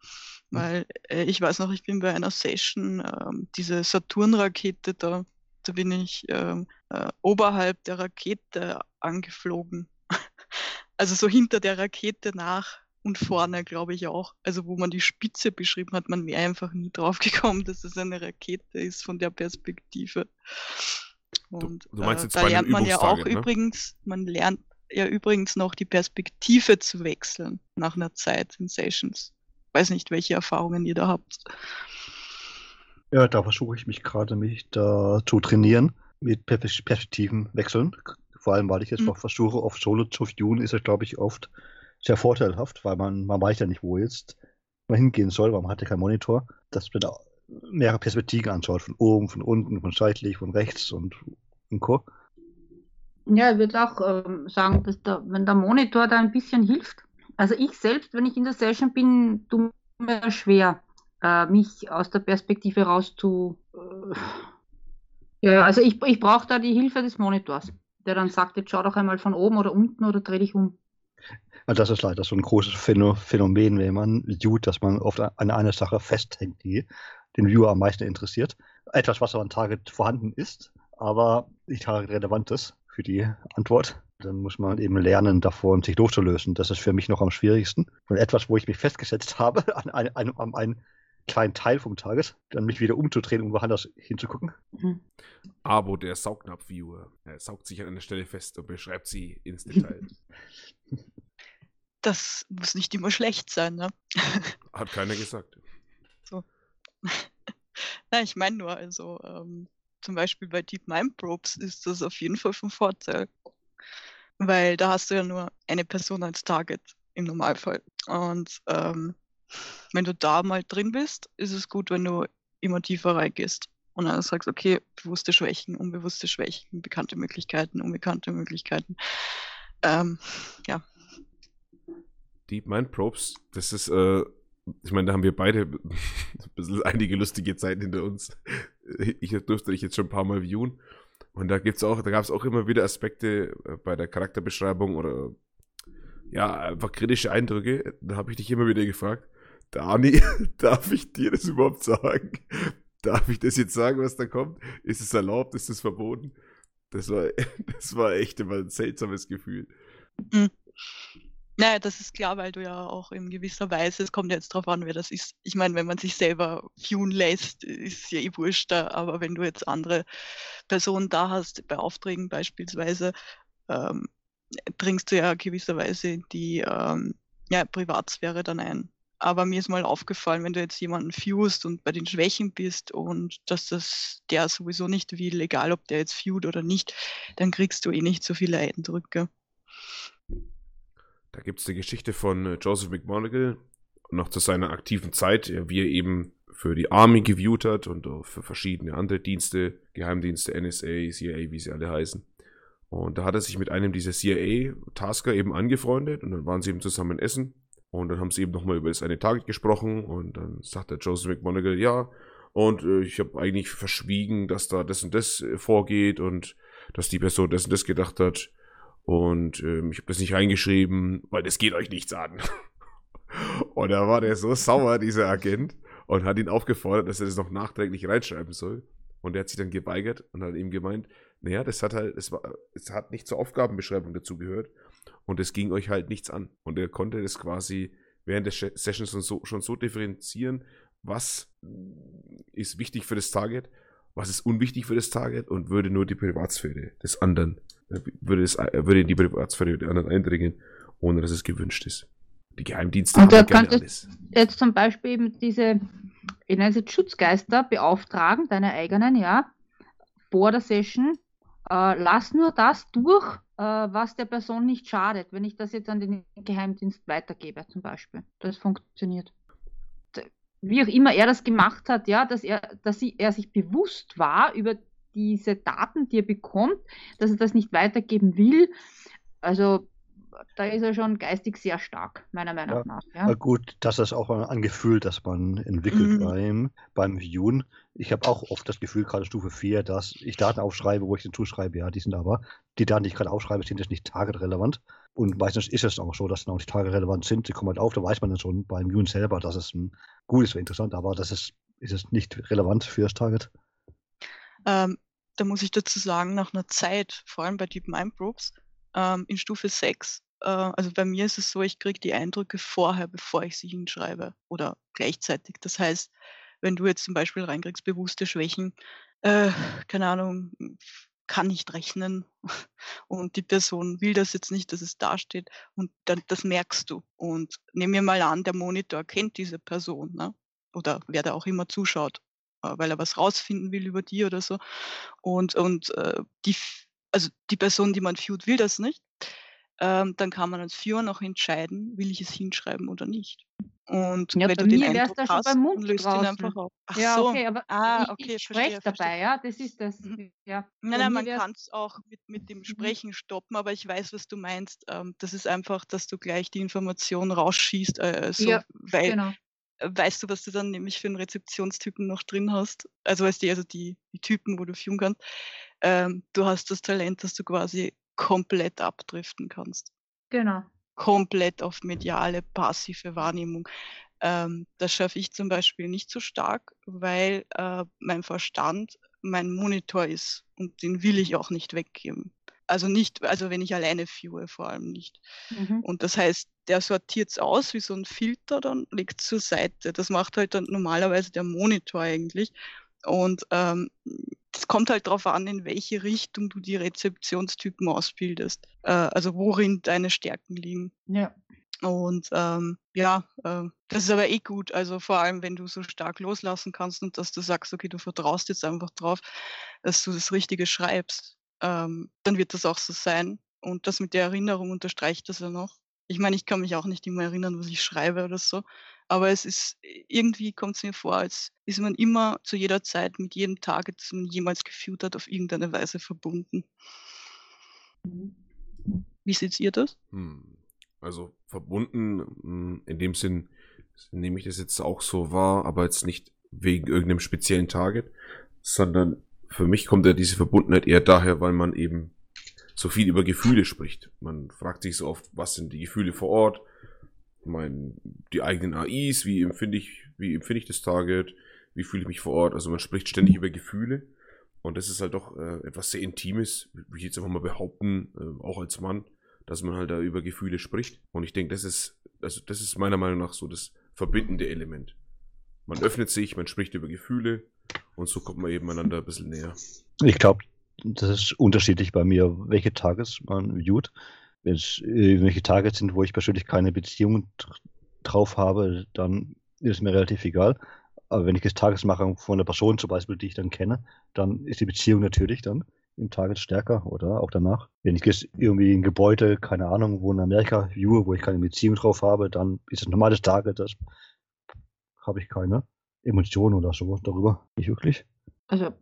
Mhm. Weil äh, ich weiß noch, ich bin bei einer Session, ähm, diese Saturn-Rakete, da, da bin ich ähm, äh, oberhalb der Rakete angeflogen. also so hinter der Rakete nach und vorne, glaube ich auch. Also wo man die Spitze beschrieben hat, man wäre einfach nie drauf gekommen, dass es eine Rakete ist von der Perspektive. Und du meinst äh, jetzt da bei einem lernt man ja auch ne? übrigens, man lernt ja übrigens noch die Perspektive zu wechseln nach einer Zeit in Sessions. Weiß nicht, welche Erfahrungen ihr da habt. Ja, da versuche ich mich gerade, mich da zu trainieren mit Per- Perspektiven wechseln. Vor allem, weil ich jetzt Mhm. noch versuche, auf Solo zu viewen, ist es, glaube ich, oft sehr vorteilhaft, weil man, man weiß ja nicht, wo jetzt man hingehen soll, weil man hat ja keinen Monitor, dass man da mehrere Perspektiven anschaut, von oben, von unten, von seitlich, von rechts und, und Co. Ja, ich würde auch ähm, sagen, dass der, wenn der Monitor da ein bisschen hilft. Also ich selbst, wenn ich in der Session bin, tue mir schwer, äh, mich aus der Perspektive raus zu. Äh, ja, also ich, ich brauche da die Hilfe des Monitors, der dann sagt, jetzt schau doch einmal von oben oder unten oder dreh dich um. Also das ist leider so ein großes Phäno- Phänomen, wenn man viewt, dass man oft an einer Sache festhängt, die den Viewer am meisten interessiert. Etwas, was an Target vorhanden ist, aber nicht Target relevant ist für die Antwort. Dann muss man eben lernen, davon sich loszulösen. Das ist für mich noch am schwierigsten. Und etwas, wo ich mich festgesetzt habe, an, ein, ein, an einen kleinen Teil vom Target, dann mich wieder umzudrehen und woanders hinzugucken. Mhm. Abo, der Saugnapf-Viewer. Er saugt sich an einer Stelle fest und beschreibt sie ins Detail. Das muss nicht immer schlecht sein, ne? Hat keiner gesagt. Na, ich meine nur, also ähm, zum Beispiel bei Deep Mind Probes ist das auf jeden Fall von Vorteil. Weil da hast du ja nur eine Person als Target im Normalfall. Und ähm, wenn du da mal drin bist, ist es gut, wenn du immer tiefer reingehst. und dann sagst, okay, bewusste Schwächen, unbewusste Schwächen, bekannte Möglichkeiten, unbekannte Möglichkeiten. Ähm, ja. Deep Mind Probes, das ist, äh, ich meine, da haben wir beide einige lustige Zeiten hinter uns. Ich durfte dich jetzt schon ein paar Mal viewen. Und da gibt's auch, da gab es auch immer wieder Aspekte äh, bei der Charakterbeschreibung oder ja, einfach kritische Eindrücke. Da habe ich dich immer wieder gefragt, Dani, darf ich dir das überhaupt sagen? Darf ich das jetzt sagen, was da kommt? Ist es erlaubt? Ist es verboten? Das war, das war echt immer ein seltsames Gefühl. Mhm. Naja, das ist klar, weil du ja auch in gewisser Weise, es kommt jetzt drauf an, wer das ist. Ich meine, wenn man sich selber viewen lässt, ist ja eh wurscht aber wenn du jetzt andere Personen da hast, bei Aufträgen beispielsweise, ähm, dringst du ja gewisserweise die ähm, ja, Privatsphäre dann ein. Aber mir ist mal aufgefallen, wenn du jetzt jemanden viewst und bei den Schwächen bist und dass das der sowieso nicht will, egal ob der jetzt viewt oder nicht, dann kriegst du eh nicht so viele Eindrücke. Da gibt es die Geschichte von äh, Joseph McMonagall, noch zu seiner aktiven Zeit, wie er eben für die Army geviewt hat und auch für verschiedene andere Dienste, Geheimdienste, NSA, CIA, wie sie alle heißen. Und da hat er sich mit einem dieser CIA-Tasker eben angefreundet und dann waren sie eben zusammen essen. Und dann haben sie eben nochmal über das eine Target gesprochen und dann sagt der Joseph McMonagall, ja, und äh, ich habe eigentlich verschwiegen, dass da das und das äh, vorgeht und dass die Person das und das gedacht hat. Und ähm, ich habe das nicht reingeschrieben, weil das geht euch nichts an. und da war der so sauer, dieser Agent, und hat ihn aufgefordert, dass er das noch nachträglich reinschreiben soll. Und er hat sich dann geweigert und hat ihm gemeint, naja, das hat halt, es, war, es hat nicht zur Aufgabenbeschreibung dazu gehört. Und es ging euch halt nichts an. Und er konnte das quasi während der Sessions schon so, schon so differenzieren, was ist wichtig für das Target, was ist unwichtig für das Target und würde nur die Privatsphäre des anderen würde, es, würde in die Privatsphäre der anderen eindringen, ohne dass es gewünscht ist. Die Geheimdienste und haben gerne alles. Jetzt zum Beispiel eben diese, ich nenne es jetzt Schutzgeister, beauftragen, deine eigenen, ja, vor der Session, äh, lass nur das durch, äh, was der Person nicht schadet, wenn ich das jetzt an den Geheimdienst weitergebe, zum Beispiel. Das funktioniert. Wie auch immer er das gemacht hat, ja, dass er, dass sie, er sich bewusst war über diese Daten, die er bekommt, dass er das nicht weitergeben will. Also da ist er schon geistig sehr stark, meiner Meinung ja, nach. Ja. Gut, das ist auch ein Gefühl, das man entwickelt mhm. beim, beim Viewen. Ich habe auch oft das Gefühl, gerade Stufe 4, dass ich Daten aufschreibe, wo ich den zuschreibe, ja, die sind aber, die Daten, die ich gerade aufschreibe, sind jetzt nicht targetrelevant. Und meistens ist es auch so, dass sie auch nicht targetrelevant sind. Sie kommen halt auf, da weiß man dann schon beim Viewen selber, dass es ein gutes oder interessant, aber das ist, ist es nicht relevant für das Target. Ähm, da muss ich dazu sagen, nach einer Zeit, vor allem bei Deep Mind Probes, ähm, in Stufe 6, äh, also bei mir ist es so, ich kriege die Eindrücke vorher, bevor ich sie hinschreibe oder gleichzeitig. Das heißt, wenn du jetzt zum Beispiel reinkriegst, bewusste Schwächen, äh, keine Ahnung, kann nicht rechnen und die Person will das jetzt nicht, dass es dasteht und dann, das merkst du. Und nehmen wir mal an, der Monitor kennt diese Person ne? oder wer da auch immer zuschaut weil er was rausfinden will über die oder so. Und, und äh, die, also die Person, die man führt, will das nicht. Ähm, dann kann man als Viewer noch entscheiden, will ich es hinschreiben oder nicht. Und ja, wenn du den Eindruck da hast, Mund löst ihn einfach auf. Ach ja, so. okay, aber ah, okay, ich, ich spreche dabei, ja, das ist das. Mhm. Ja. Nein, nein, man kann es auch mit, mit dem mhm. Sprechen mhm. stoppen, aber ich weiß, was du meinst. Ähm, das ist einfach, dass du gleich die Information rausschießt, äh, so, ja, weil genau weißt du, was du dann nämlich für einen Rezeptionstypen noch drin hast? Also weißt du, also die, die Typen, wo du führen kannst. Ähm, du hast das Talent, dass du quasi komplett abdriften kannst. Genau. Komplett auf mediale, passive Wahrnehmung. Ähm, das schaffe ich zum Beispiel nicht so stark, weil äh, mein Verstand mein Monitor ist und den will ich auch nicht weggeben. Also nicht, also wenn ich alleine viewe, vor allem nicht. Mhm. Und das heißt, der sortiert es aus wie so ein Filter, dann legt es zur Seite. Das macht halt dann normalerweise der Monitor eigentlich. Und ähm, es kommt halt darauf an, in welche Richtung du die Rezeptionstypen ausbildest. Äh, also worin deine Stärken liegen. Ja. Und ähm, ja, äh, das ist aber eh gut. Also vor allem, wenn du so stark loslassen kannst und dass du sagst, okay, du vertraust jetzt einfach drauf, dass du das Richtige schreibst ähm, dann wird das auch so sein. Und das mit der Erinnerung unterstreicht das ja noch. Ich meine, ich kann mich auch nicht immer erinnern, was ich schreibe oder so. Aber es ist, irgendwie kommt es mir vor, als ist man immer zu jeder Zeit mit jedem Target, das man jemals geführt hat, auf irgendeine Weise verbunden. Mhm. Wie seht ihr das? Hm. Also verbunden, hm, in dem Sinn nehme ich das jetzt auch so wahr, aber jetzt nicht wegen irgendeinem speziellen Target, sondern für mich kommt ja diese Verbundenheit eher daher, weil man eben so viel über Gefühle spricht. Man fragt sich so oft, was sind die Gefühle vor Ort? Mein, die eigenen AIs, wie empfinde ich, wie empfinde ich das Target? Wie fühle ich mich vor Ort? Also man spricht ständig über Gefühle. Und das ist halt doch äh, etwas sehr Intimes, würde ich jetzt einfach mal behaupten, äh, auch als Mann, dass man halt da über Gefühle spricht. Und ich denke, das ist, also das ist meiner Meinung nach so das verbindende Element. Man öffnet sich, man spricht über Gefühle und so kommt man eben einander ein bisschen näher. Ich glaube, das ist unterschiedlich bei mir, welche Tages man viewt. Wenn es äh, welche Targets sind, wo ich persönlich keine Beziehung drauf habe, dann ist es mir relativ egal. Aber wenn ich das Tages mache von einer Person zum Beispiel, die ich dann kenne, dann ist die Beziehung natürlich dann im Target stärker oder auch danach. Wenn ich jetzt irgendwie ein Gebäude, keine Ahnung, wo in Amerika viewe, wo ich keine Beziehung drauf habe, dann ist ein normales Target, das habe ich keine Emotionen oder so darüber. Nicht wirklich. Also,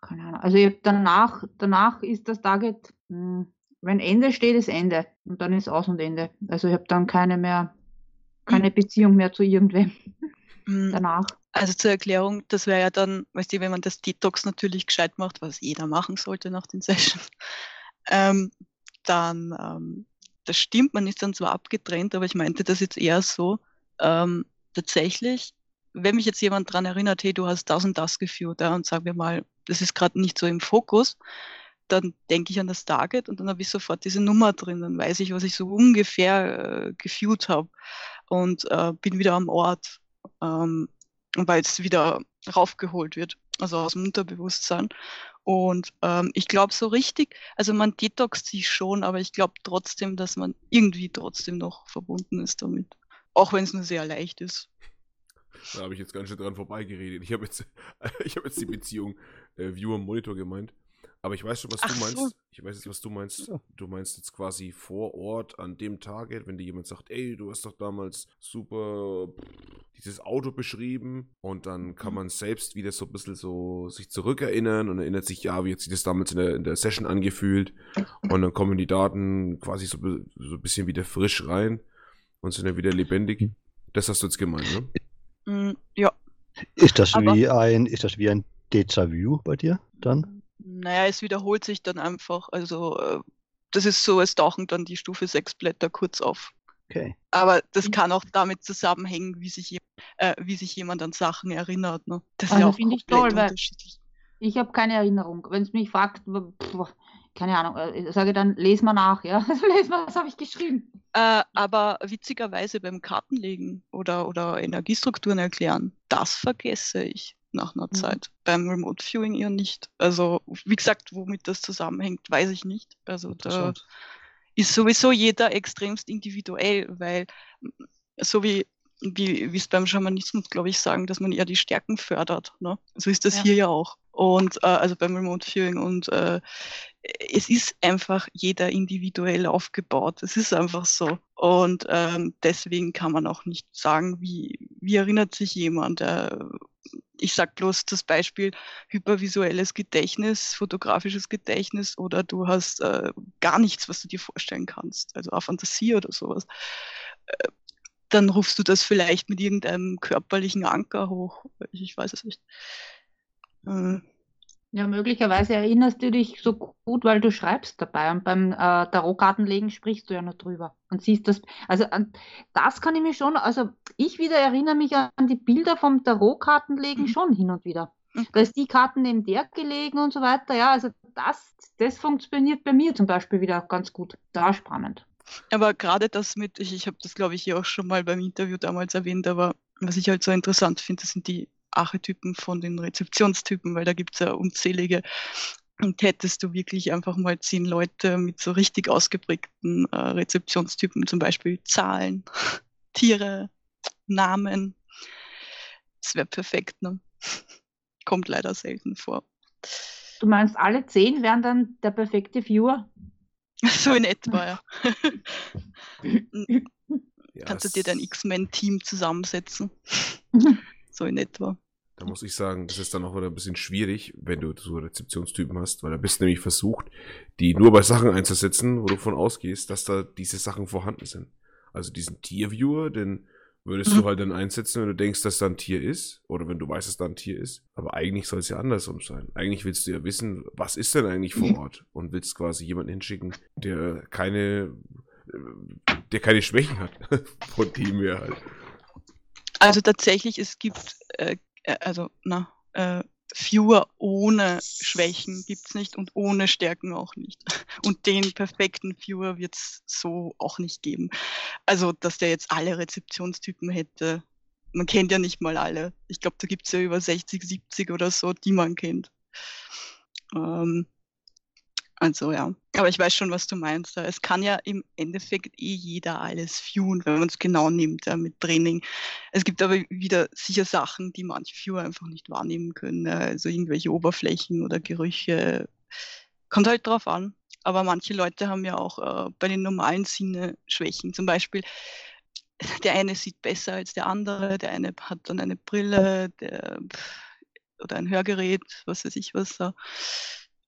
keine Ahnung. Also danach, danach ist das Target, hm, wenn Ende steht, ist Ende. Und dann ist Aus und Ende. Also ich habe dann keine mehr, keine Beziehung mehr zu irgendwem Hm, danach. Also zur Erklärung, das wäre ja dann, weißt du, wenn man das Detox natürlich gescheit macht, was jeder machen sollte nach den Sessions, ähm, dann, ähm, das stimmt, man ist dann zwar abgetrennt, aber ich meinte das jetzt eher so, ähm, tatsächlich, wenn mich jetzt jemand dran erinnert, hey, du hast das und das geführt, ja, und sagen wir mal, das ist gerade nicht so im Fokus, dann denke ich an das Target und dann habe ich sofort diese Nummer drin, dann weiß ich, was ich so ungefähr äh, gefühlt habe und äh, bin wieder am Ort, ähm, weil es wieder raufgeholt wird, also aus dem Unterbewusstsein. Und ähm, ich glaube so richtig, also man detoxt sich schon, aber ich glaube trotzdem, dass man irgendwie trotzdem noch verbunden ist damit. Auch wenn es nur sehr leicht ist. Da habe ich jetzt ganz schön dran vorbeigeredet. Ich habe jetzt, ich hab jetzt die Beziehung äh, Viewer Monitor gemeint. Aber ich weiß schon, was Ach du meinst. so. Ich weiß jetzt, was du meinst. Du meinst jetzt quasi vor Ort an dem Target, wenn dir jemand sagt, ey, du hast doch damals super dieses Auto beschrieben und dann kann man selbst wieder so ein bisschen so sich zurückerinnern und erinnert sich, ja, wie hat sich das damals in der, in der Session angefühlt und dann kommen die Daten quasi so, so ein bisschen wieder frisch rein und sind dann wieder lebendig. Das hast du jetzt gemeint, ne? Mm, ja, Ist das Aber- wie ein, ist das wie ein Déjà-vu bei dir dann? naja, es wiederholt sich dann einfach. Also äh, das ist so, es tauchen dann die Stufe 6 Blätter kurz auf. Okay. Aber das Mhm. kann auch damit zusammenhängen, wie sich, äh, wie sich jemand an Sachen erinnert. Ne? Das ist Also ja auch finde ich komplett toll, weil- unterschiedlich. Ich habe keine Erinnerung. Wenn es mich fragt, pff, keine Ahnung, äh, sage dann, les mal nach, ja. Also les mal, was habe ich geschrieben? Äh, aber witzigerweise beim Kartenlegen oder, oder Energiestrukturen erklären, das vergesse ich nach einer Mhm. Zeit. Beim Remote Viewing eher nicht. Also, wie gesagt, womit das zusammenhängt, weiß ich nicht. Also da ist sowieso jeder extremst individuell, weil so wie wie wie es beim Schamanismus, glaube ich, sagen, dass man eher die Stärken fördert. Ne? So ist das Ja. hier ja auch. Und äh, also beim Remote Viewing und äh, es ist einfach jeder individuell aufgebaut. Es ist einfach so. Und ähm, deswegen kann man auch nicht sagen, wie, wie erinnert sich jemand. Äh, ich sag bloß das Beispiel hypervisuelles Gedächtnis, fotografisches Gedächtnis oder du hast äh, gar nichts, was du dir vorstellen kannst, also auch Fantasie oder sowas. Äh, dann rufst du das vielleicht mit irgendeinem körperlichen Anker hoch. Ich weiß es nicht. Äh, Ja, möglicherweise erinnerst du dich so gut, weil du schreibst dabei. Und beim äh, Tarotkartenlegen sprichst du ja nur drüber und siehst das. Also an das kann ich mir schon, also ich wieder erinnere mich an die Bilder vom Tarotkartenlegen Mhm. schon hin und wieder. Mhm. Da ist die Karten neben der gelegen und so weiter. Ja, also das, das funktioniert bei mir zum Beispiel wieder ganz gut. Da spannend. Aber gerade das mit, ich, ich habe das glaube ich hier auch schon mal beim Interview damals erwähnt, aber was ich halt so interessant finde, das sind die Archetypen von den Rezeptionstypen, weil da gibt es ja unzählige. Und hättest du wirklich einfach mal zehn Leute mit so richtig ausgeprägten äh, Rezeptionstypen, zum Beispiel Zahlen, Tiere, Namen, das wäre perfekt, ne? Kommt leider selten vor. Du meinst, alle zehn wären dann der perfekte Viewer? So in etwa, ja. Ja, Kannst du dir dein X-Men-Team zusammensetzen? So in etwa. Da muss ich sagen, das ist dann auch wieder ein bisschen schwierig, wenn du so Rezeptionstypen hast, weil da bist du nämlich versucht, die nur bei Sachen einzusetzen, wo du von ausgehst, dass da diese Sachen vorhanden sind. Also diesen Tierviewer, den würdest Mhm. du halt dann einsetzen, wenn du denkst, dass da ein Tier ist, oder wenn du weißt, dass da ein Tier ist. Aber eigentlich soll es ja andersrum sein. Eigentlich willst du ja wissen, was ist denn eigentlich vor Ort? Und willst quasi jemanden hinschicken, der keine, der keine Schwächen hat. Von dem her halt. Also tatsächlich, es gibt, äh, also, na, äh, Viewer ohne Schwächen gibt's nicht und ohne Stärken auch nicht. Und den perfekten Viewer wird's so auch nicht geben. Also, dass der jetzt alle Rezeptionstypen hätte. Man kennt ja nicht mal alle. Ich glaube, da gibt's ja über 60, 70 oder so, die man kennt. Ähm, also ja, aber ich weiß schon, was du meinst. Es kann ja im Endeffekt eh jeder alles viewen, wenn man es genau nimmt, ja, mit Training. Es gibt aber wieder sicher Sachen, die manche Viewer einfach nicht wahrnehmen können. Also irgendwelche Oberflächen oder Gerüche. Kommt halt drauf an. Aber manche Leute haben ja auch äh, bei den normalen Sinne Schwächen. Zum Beispiel, der eine sieht besser als der andere, der eine hat dann eine Brille, der, oder ein Hörgerät, was weiß ich was da.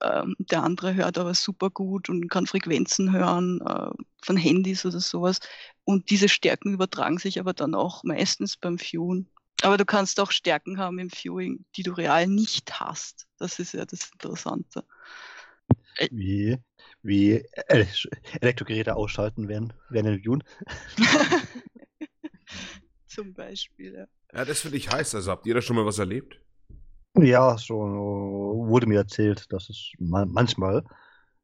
Ähm, der andere hört aber super gut und kann Frequenzen hören äh, von Handys oder sowas. Und diese Stärken übertragen sich aber dann auch meistens beim Viewen. Aber du kannst auch Stärken haben im Viewing, die du real nicht hast. Das ist ja das Interessante. Wie, wie Ele Elektrogeräte ausschalten während, während dem Viewen. Zum Beispiel. Ja. Ja, das finde ich heiß. Also habt ihr da schon mal was erlebt? Ja, so wurde mir erzählt, dass es ma manchmal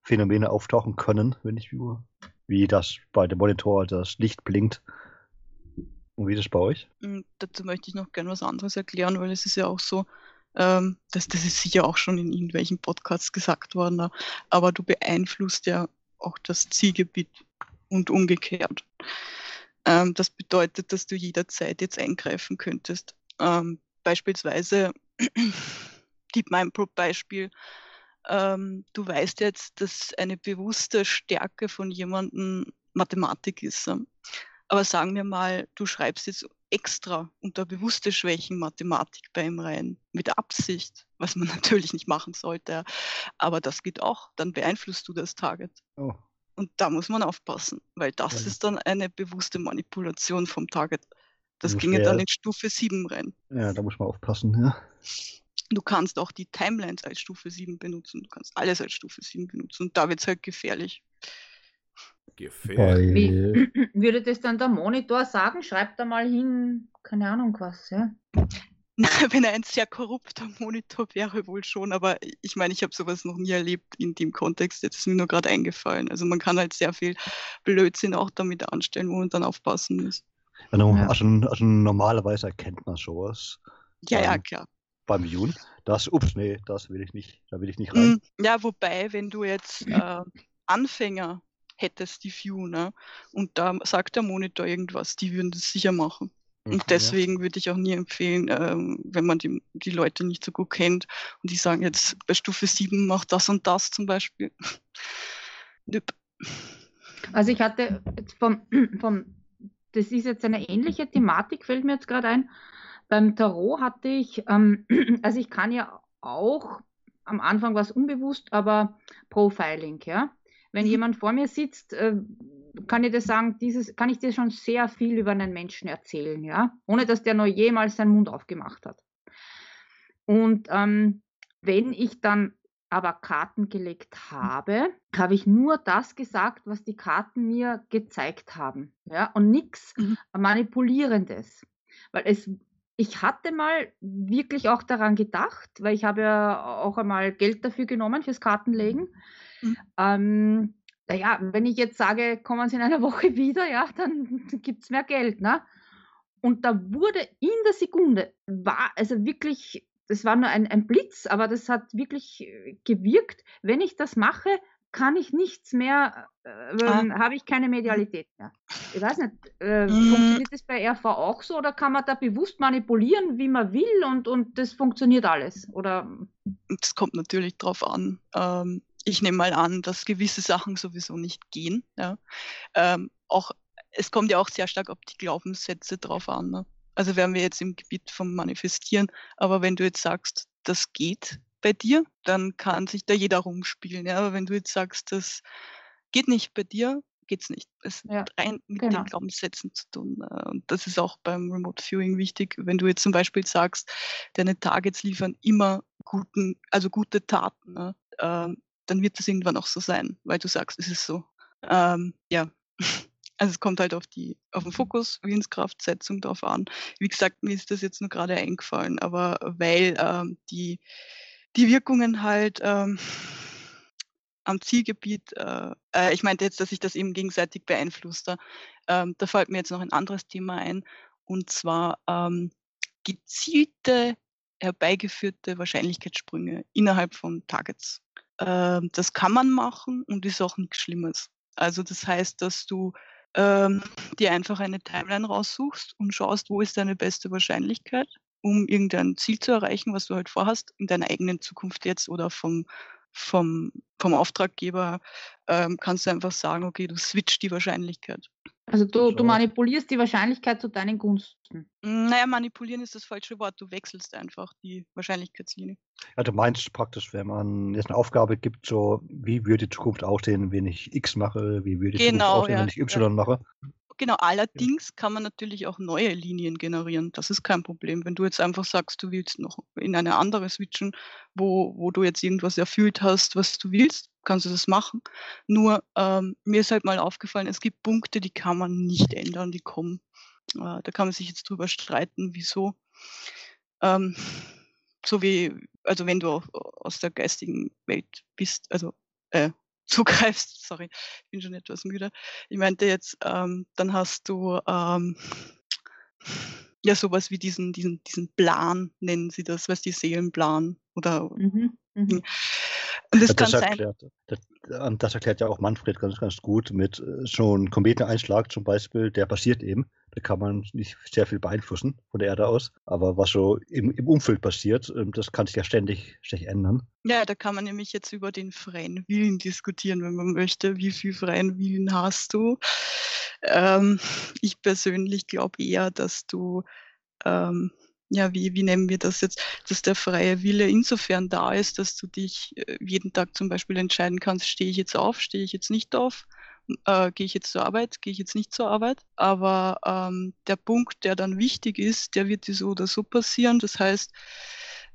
Phänomene auftauchen können, wenn ich viewe. Wie das bei dem Monitor das Licht blinkt. Und wie das bei euch? Und dazu möchte ich noch gerne was anderes erklären, weil es ist ja auch so, ähm, das, das ist sicher auch schon in irgendwelchen Podcasts gesagt worden, ja, aber du beeinflusst ja auch das Zielgebiet und umgekehrt. Ähm, das bedeutet, dass du jederzeit jetzt eingreifen könntest. Ähm, beispielsweise, gib mein Beispiel, ähm, du weißt jetzt, dass eine bewusste Stärke von jemandem Mathematik ist. Aber sagen wir mal, du schreibst jetzt extra unter bewusste Schwächen Mathematik bei ihm rein, mit Absicht, was man natürlich nicht machen sollte. Aber das geht auch, dann beeinflusst du das Target. Oh, Und da muss man aufpassen, weil das Ja. ist dann eine bewusste Manipulation vom Target. Das ginge dann in Stufe 7 rein. ja, da muss man aufpassen, ja. Du kannst auch die Timelines als Stufe 7 benutzen. Du kannst alles als Stufe 7 benutzen. Und da wird es halt gefährlich. Gefährlich. Bei, Würde das dann der Monitor sagen? Schreibt da mal hin, keine Ahnung was, ja? Wenn er ein sehr korrupter Monitor wäre, wohl schon. Aber ich meine, ich habe sowas noch nie erlebt in dem Kontext. Jetzt ist mir nur gerade eingefallen. Also man kann halt sehr viel Blödsinn auch damit anstellen, wo man dann aufpassen muss. Also, Ja. also, also normalerweise erkennt man sowas Ja, ja, Ähm, klar. beim Viewen. Das, ups, nee, das will ich nicht, da will ich nicht rein. Mm, Ja, wobei, wenn du jetzt äh, Anfänger hättest, die View, ne, und da sagt der Monitor irgendwas, die würden das sicher machen. Mhm, Und deswegen würde ich auch nie empfehlen, ähm, wenn man die, die Leute nicht so gut kennt und die sagen jetzt bei Stufe 7 macht das und das zum Beispiel. Nüpp. Also ich hatte jetzt vom, vom, das ist jetzt eine ähnliche Thematik, fällt mir jetzt gerade ein. Beim Tarot hatte ich, ähm, also ich kann ja auch am Anfang was unbewusst, aber Profiling, ja. Wenn Mhm. jemand vor mir sitzt, äh, kann ich dir sagen, dieses, kann ich dir schon sehr viel über einen Menschen erzählen, ja, ohne dass der noch jemals seinen Mund aufgemacht hat. Und ähm, wenn ich dann aber Karten gelegt habe, habe ich nur das gesagt, was die Karten mir gezeigt haben. Ja, und nichts Mhm. Manipulierendes. Weil es, ich hatte mal wirklich auch daran gedacht, weil ich habe ja auch einmal Geld dafür genommen fürs Kartenlegen. Mhm. Ähm, naja, wenn ich jetzt sage, kommen Sie in einer Woche wieder, ja, dann gibt es mehr Geld. Ne? Und da wurde in der Sekunde, war also wirklich, das war nur ein, ein Blitz, aber das hat wirklich äh, gewirkt. Wenn ich das mache, kann ich nichts mehr, äh, Ah. ähm, habe ich keine Medialität mehr. Ich weiß nicht, äh, Mm. funktioniert das bei RV auch so oder kann man da bewusst manipulieren, wie man will und, und das funktioniert alles? Oder Es kommt natürlich drauf an. Ähm, ich nehme mal an, dass gewisse Sachen sowieso nicht gehen. Ja. Ähm, auch es kommt ja auch sehr stark auf die Glaubenssätze drauf an. Ne? Also wären wir jetzt im Gebiet vom Manifestieren, aber wenn du jetzt sagst, das geht bei dir, dann kann sich da jeder rumspielen. Ja? Aber wenn du jetzt sagst, das geht nicht bei dir, geht's nicht. Es Ja, hat rein mit genau. den Glaubenssätzen zu tun. äh, Und das ist auch beim Remote Viewing wichtig. Wenn du jetzt zum Beispiel sagst, deine Targets liefern immer guten, also gute Taten, ne? ähm, dann wird das irgendwann auch so sein, weil du sagst, es ist so. Ähm, ja. Also es kommt halt auf die, auf den Fokus, Willenskraftsetzung drauf an. Wie gesagt, mir ist das jetzt nur gerade eingefallen, aber weil ähm, die, die Wirkungen halt ähm, am Zielgebiet, äh, äh, ich meinte jetzt, dass sich das eben gegenseitig beeinflusst. Da, ähm, da fällt mir jetzt noch ein anderes Thema ein, und zwar ähm, gezielte, herbeigeführte Wahrscheinlichkeitssprünge innerhalb von Targets. Ähm, das kann man machen und ist auch nichts Schlimmes. Also das heißt, dass du ähm, dir einfach eine Timeline raussuchst und schaust, wo ist deine beste Wahrscheinlichkeit, um irgendein Ziel zu erreichen, was du halt vorhast, in deiner eigenen Zukunft jetzt oder vom, vom, vom Auftraggeber, ähm, kannst du einfach sagen, okay, du switcht die Wahrscheinlichkeit. Also du, du manipulierst die Wahrscheinlichkeit zu deinen Gunsten. Naja, manipulieren ist das falsche Wort. Du wechselst einfach die Wahrscheinlichkeitslinie. Ja, du meinst praktisch, wenn man jetzt eine Aufgabe gibt, so wie würde die Zukunft aussehen, wenn ich X mache, wie würde die Genau, Zukunft aussehen, ja, wenn ich Y mache. Genau, allerdings kann man natürlich auch neue Linien generieren. Das ist kein Problem. Wenn du jetzt einfach sagst, du willst noch in eine andere switchen, wo, wo du jetzt irgendwas erfüllt hast, was du willst, kannst du das machen. Nur ähm, mir ist halt mal aufgefallen, es gibt Punkte, die kann man nicht ändern, die kommen. Äh, da kann man sich jetzt drüber streiten, wieso. Ähm, so wie, also wenn du aus der geistigen Welt bist, also äh, zugreifst, sorry, ich bin schon etwas müde. Ich meinte jetzt, ähm, dann hast du ähm, ja sowas wie diesen, diesen, diesen Plan, nennen sie das, was die Seelenplan oder Mhm. Mhm. und es Ja, kann das, sein, erklärt, das, das erklärt ja auch Manfred ganz, ganz gut mit äh, schon Kometeneinschlag zum Beispiel, der passiert eben. Da kann man nicht sehr viel beeinflussen von der Erde aus. Aber was so im, im Umfeld passiert, ähm, das kann sich ja ständig, ständig ändern. ja, da kann man nämlich jetzt über den freien Willen diskutieren, wenn man möchte. Wie viel freien Willen hast du? Ähm, ich persönlich glaube eher, dass du ähm, ja, wie, wie nennen wir das jetzt, dass der freie Wille insofern da ist, dass du dich äh, jeden Tag zum Beispiel entscheiden kannst, stehe ich jetzt auf, stehe ich jetzt nicht auf, äh, gehe ich jetzt zur Arbeit, gehe ich jetzt nicht zur Arbeit. Aber ähm, der Punkt, der dann wichtig ist, der wird dir so oder so passieren. Das heißt,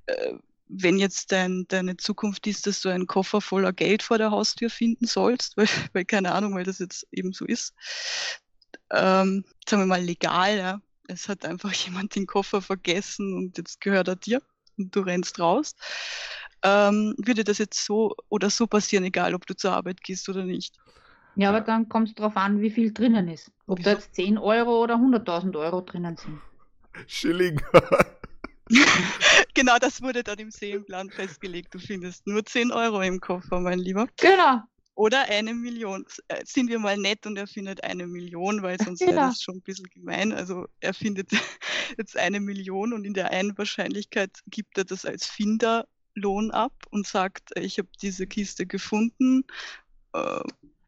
äh, wenn jetzt dein, deine Zukunft ist, dass du einen Koffer voller Geld vor der Haustür finden sollst, weil, weil keine Ahnung, weil das jetzt eben so ist, ähm, sagen wir mal legal, ja, es hat einfach jemand den Koffer vergessen und jetzt gehört er dir und du rennst raus. Ähm, würde das jetzt so oder so passieren, egal ob du zur Arbeit gehst oder nicht. Ja, aber dann kommt es darauf an, wie viel drinnen ist. Ob da jetzt 10 Euro oder 100.000 Euro drinnen sind. Schilling. genau das wurde dann im Seelenplan festgelegt. Du findest nur 10 Euro im Koffer, mein Lieber. Genau. Oder eine Million. Äh, Sind wir mal nett und er findet eine Million, weil sonst wäre Genau. das schon ein bisschen gemein. Also er findet jetzt eine Million und in der einen Wahrscheinlichkeit gibt er das als Finderlohn ab und sagt, äh, ich habe diese Kiste gefunden. Äh,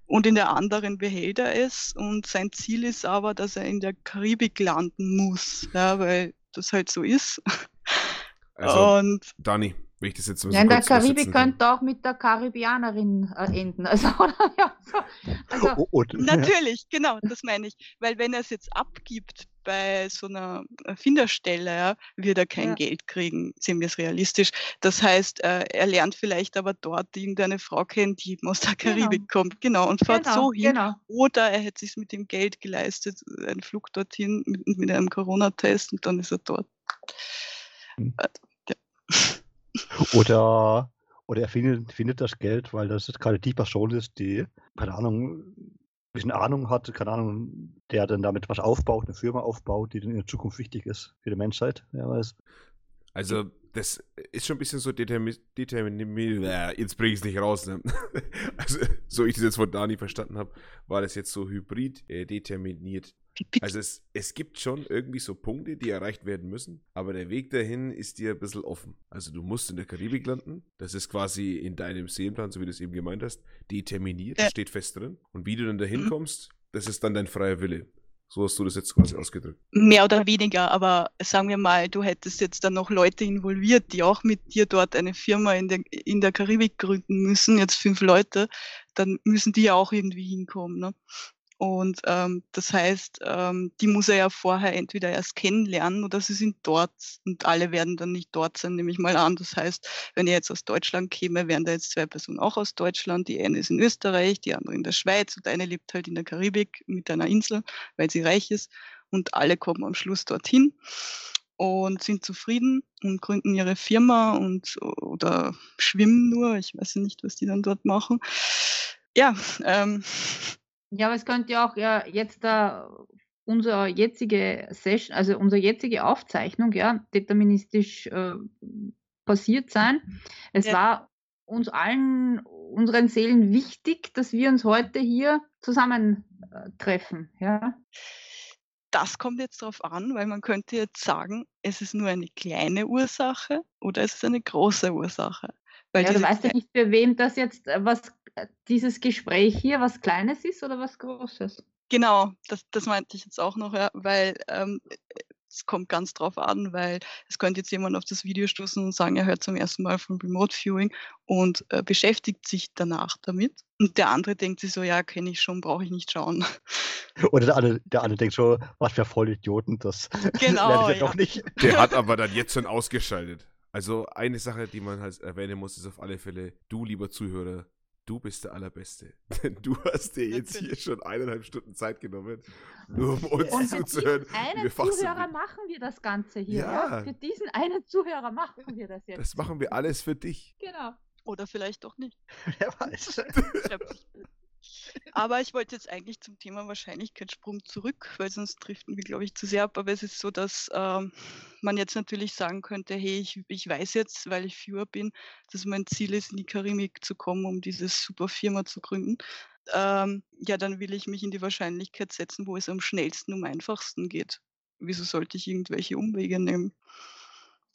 und in der anderen behält er es und sein Ziel ist aber, dass er in der Karibik landen muss, ja, weil das halt so ist. Also, und Dani, wenn ich das jetzt so Ja, in der Karibik könnte auch mit der Karibianerin äh, enden. Also, oder? Ja, so. also O- und, Natürlich, genau, das meine ich. Weil wenn er es jetzt abgibt bei so einer äh, Finderstelle, ja, wird er kein Ja. Geld kriegen, sehen wir es realistisch. Das heißt, äh, er lernt vielleicht aber dort irgendeine Frau kennen, die eben aus der Genau. Karibik kommt, genau, und fährt genau, so hin. genau. Oder er hätte sich mit dem Geld geleistet, einen Flug dorthin mit, mit einem Corona-Test und dann ist er dort. Hm. Äh, ja. Oder, oder er findet, findet das Geld, weil das gerade die Person ist, die, keine Ahnung, bisschen Ahnung hat, keine Ahnung, der dann damit was aufbaut, eine Firma aufbaut, die dann in der Zukunft wichtig ist für die Menschheit. Wer weiß. Also, das ist schon ein bisschen so determiniert. Jetzt bringe ich es nicht raus. Ne? Also, so ich das jetzt von Dani verstanden habe, war das jetzt so hybrid äh, determiniert. Also, es, es gibt schon irgendwie so Punkte, die erreicht werden müssen, aber der Weg dahin ist dir ein bisschen offen. Also, du musst in der Karibik landen. Das ist quasi in deinem Seelenplan, so wie du es eben gemeint hast, determiniert. Das steht fest drin. Und wie du dann dahin Mhm. kommst, das ist dann dein freier Wille. So hast du das jetzt quasi ausgedrückt. Mehr oder weniger, aber sagen wir mal, du hättest jetzt dann noch Leute involviert, die auch mit dir dort eine Firma in der, in der Karibik gründen müssen, jetzt fünf Leute, dann müssen die ja auch irgendwie hinkommen. Ne? Und ähm, das heißt, ähm, die muss er ja vorher entweder erst kennenlernen oder sie sind dort und alle werden dann nicht dort sein, nehme ich mal an. Das heißt, wenn er jetzt aus Deutschland käme, wären da jetzt zwei Personen auch aus Deutschland. Die eine ist in Österreich, die andere in der Schweiz und eine lebt halt in der Karibik mit einer Insel, weil sie reich ist. Und alle kommen am Schluss dorthin und sind zufrieden und gründen ihre Firma und oder schwimmen nur. Ich weiß nicht, was die dann dort machen. Ja, ähm, ja, aber es könnte ja auch ja, jetzt da unsere jetzige Session, also unsere jetzige Aufzeichnung, ja, deterministisch äh, passiert sein. Es ja. war uns allen, unseren Seelen wichtig, dass wir uns heute hier zusammentreffen, ja. Das kommt jetzt darauf an, weil man könnte jetzt sagen, es ist nur eine kleine Ursache oder es ist eine große Ursache. Weil ja, du weißt ja nicht, für wem das jetzt äh, was äh, dieses Gespräch hier was Kleines ist oder was Großes. Genau, das, das meinte ich jetzt auch noch, ja, weil ähm, es kommt ganz drauf an, weil es könnte jetzt jemand auf das Video stoßen und sagen, er hört zum ersten Mal von Remote Viewing und äh, beschäftigt sich danach damit. Und der andere denkt sich so, ja, kenne ich schon, brauche ich nicht schauen. Oder der andere, der andere denkt schon, was für Vollidioten, das genau, lerne ich ja. doch nicht. Der hat aber dann jetzt schon ausgeschaltet. Also eine Sache, die man halt erwähnen muss, ist auf alle Fälle, du lieber Zuhörer, du bist der Allerbeste. Denn du hast dir jetzt hier schon eineinhalb Stunden Zeit genommen, nur um uns Und zuzuhören. Für einen Zuhörer machen wir das Ganze hier. Ja. ja. Für diesen einen Zuhörer machen wir das jetzt. Das machen wir alles für dich. Genau. Oder vielleicht doch nicht. Wer weiß. Aber ich wollte jetzt eigentlich zum Thema Wahrscheinlichkeitssprung zurück, weil sonst driften wir, glaube ich, zu sehr ab. Aber es ist so, dass ähm, man jetzt natürlich sagen könnte, hey, ich, ich weiß jetzt, weil ich Viewer bin, dass mein Ziel ist, in die Karimik zu kommen, um diese super Firma zu gründen. Ähm, ja, dann will ich mich in die Wahrscheinlichkeit setzen, wo es am schnellsten, um einfachsten geht. Wieso sollte ich irgendwelche Umwege nehmen?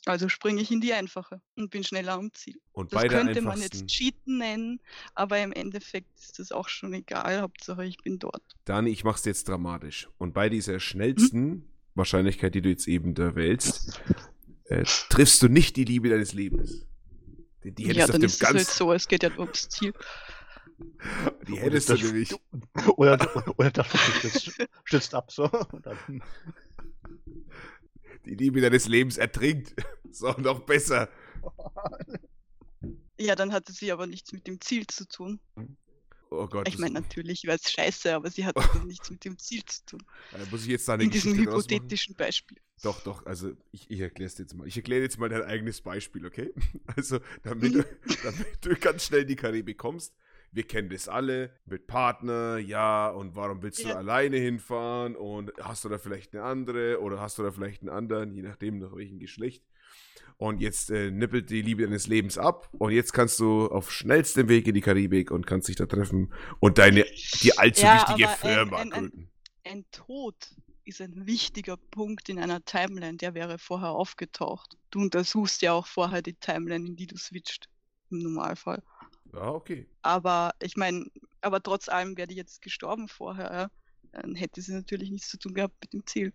Also springe ich in die einfache und bin schneller am Ziel. Und das könnte man jetzt Cheaten nennen, aber im Endeffekt ist das auch schon egal. Hauptsache ich bin dort. Dani, ich mach's jetzt dramatisch. Und bei dieser schnellsten hm? Wahrscheinlichkeit, die du jetzt eben da wählst, äh, triffst du nicht die Liebe deines Lebens. Die, die hättest ja, dann auf dem ist ganz... es halt so, es geht ja ums Ziel. Die hättest du nämlich. Oder, oder das stützt, stützt ab so. die Liebe deines Lebens ertrinkt. So, noch besser. Ja, dann hatte sie aber nichts mit dem Ziel zu tun. Oh Gott. Ich meine, natürlich wäre es scheiße, aber sie hat nichts mit dem Ziel zu tun. Da muss ich jetzt da eine In diesem hypothetischen Beispiel. Doch, doch, also ich, ich erkläre es jetzt mal. Ich erkläre jetzt mal dein eigenes Beispiel, okay? Also, damit, du, damit du ganz schnell in die Karibik kommst, wir kennen das alle, mit Partner, ja, und warum willst du ja. alleine hinfahren und hast du da vielleicht eine andere oder hast du da vielleicht einen anderen, je nachdem nach welchem Geschlecht. Und jetzt äh, nippelt die Liebe deines Lebens ab und jetzt kannst du auf schnellstem Weg in die Karibik und kannst dich da treffen und deine, die allzu ja, wichtige Firma ein, ein, gründen. Ein, ein Tod ist ein wichtiger Punkt in einer Timeline, der wäre vorher aufgetaucht. Du untersuchst ja auch vorher die Timeline, in die du switcht, im Normalfall. Ja, okay. Aber ich meine, aber trotz allem wäre die jetzt gestorben vorher. Dann hätte sie natürlich nichts zu tun gehabt mit dem Ziel.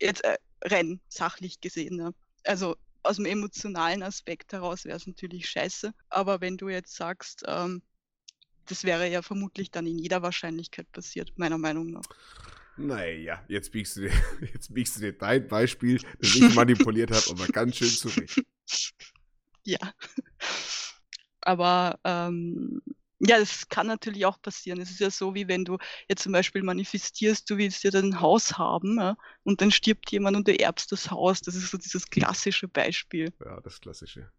Jetzt äh, rein sachlich gesehen. Ja? Also aus dem emotionalen Aspekt heraus wäre es natürlich scheiße. Aber wenn du jetzt sagst, ähm, das wäre ja vermutlich dann in jeder Wahrscheinlichkeit passiert, meiner Meinung nach. Naja, jetzt biegst du dir, jetzt biegst du dir dein Beispiel, das ich manipuliert habe, aber ganz schön zurecht. Ja. Aber ähm, ja, das kann natürlich auch passieren. Es ist ja so, wie wenn du jetzt zum Beispiel manifestierst, du willst ja dein Haus haben ja, und dann stirbt jemand und du erbst das Haus. Das ist so dieses klassische Beispiel. Ja, das klassische.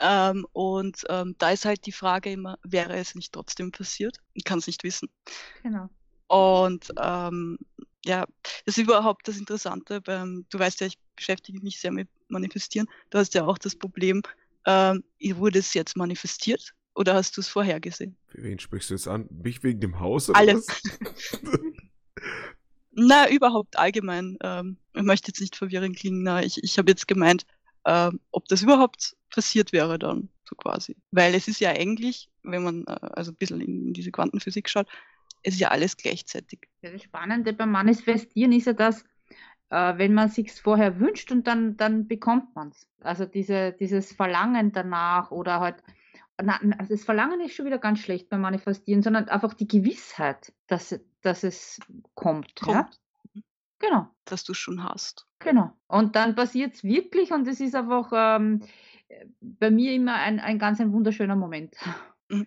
Ähm, und ähm, da ist halt die Frage immer, wäre es nicht trotzdem passiert? Ich kann es nicht wissen. Genau. Und ähm, ja, das ist überhaupt das Interessante. Beim, du weißt ja, ich beschäftige mich sehr mit Manifestieren. Du hast ja auch das Problem, ähm, wurde es jetzt manifestiert oder hast du es vorhergesehen? Für wen sprichst du jetzt an? Mich wegen dem Haus oder Alles. Na, überhaupt allgemein. Ähm, ich möchte jetzt nicht verwirrend klingen. Na, ich, ich habe jetzt gemeint, ähm, ob das überhaupt passiert wäre dann, so quasi. Weil es ist ja eigentlich, wenn man äh, also ein bisschen in diese Quantenphysik schaut, es ist ja alles gleichzeitig. Das Spannende beim Manifestieren ist ja, dass äh, wenn man sich vorher wünscht und dann, dann bekommt man es. Also diese, dieses Verlangen danach oder halt, na, also das Verlangen ist schon wieder ganz schlecht beim Manifestieren, sondern einfach die Gewissheit, dass, dass es kommt. kommt. Ja? Genau. Dass du es schon hast. Genau. Und dann passiert es wirklich und es ist einfach ähm, bei mir immer ein, ein ganz ein wunderschöner Moment. Mhm.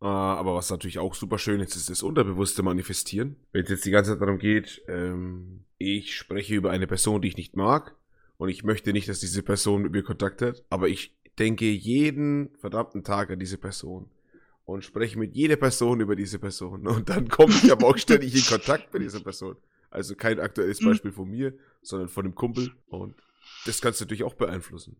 aber was natürlich auch super schön ist, ist das unterbewusste Manifestieren. Wenn es jetzt die ganze Zeit darum geht, ähm, ich spreche über eine Person, die ich nicht mag und ich möchte nicht, dass diese Person mit mir Kontakt hat, aber ich denke jeden verdammten Tag an diese Person und spreche mit jeder Person über diese Person und dann komme ich aber auch ständig in Kontakt mit dieser Person. Also kein aktuelles mhm. Beispiel von mir, sondern von einem Kumpel und das kannst du natürlich auch beeinflussen.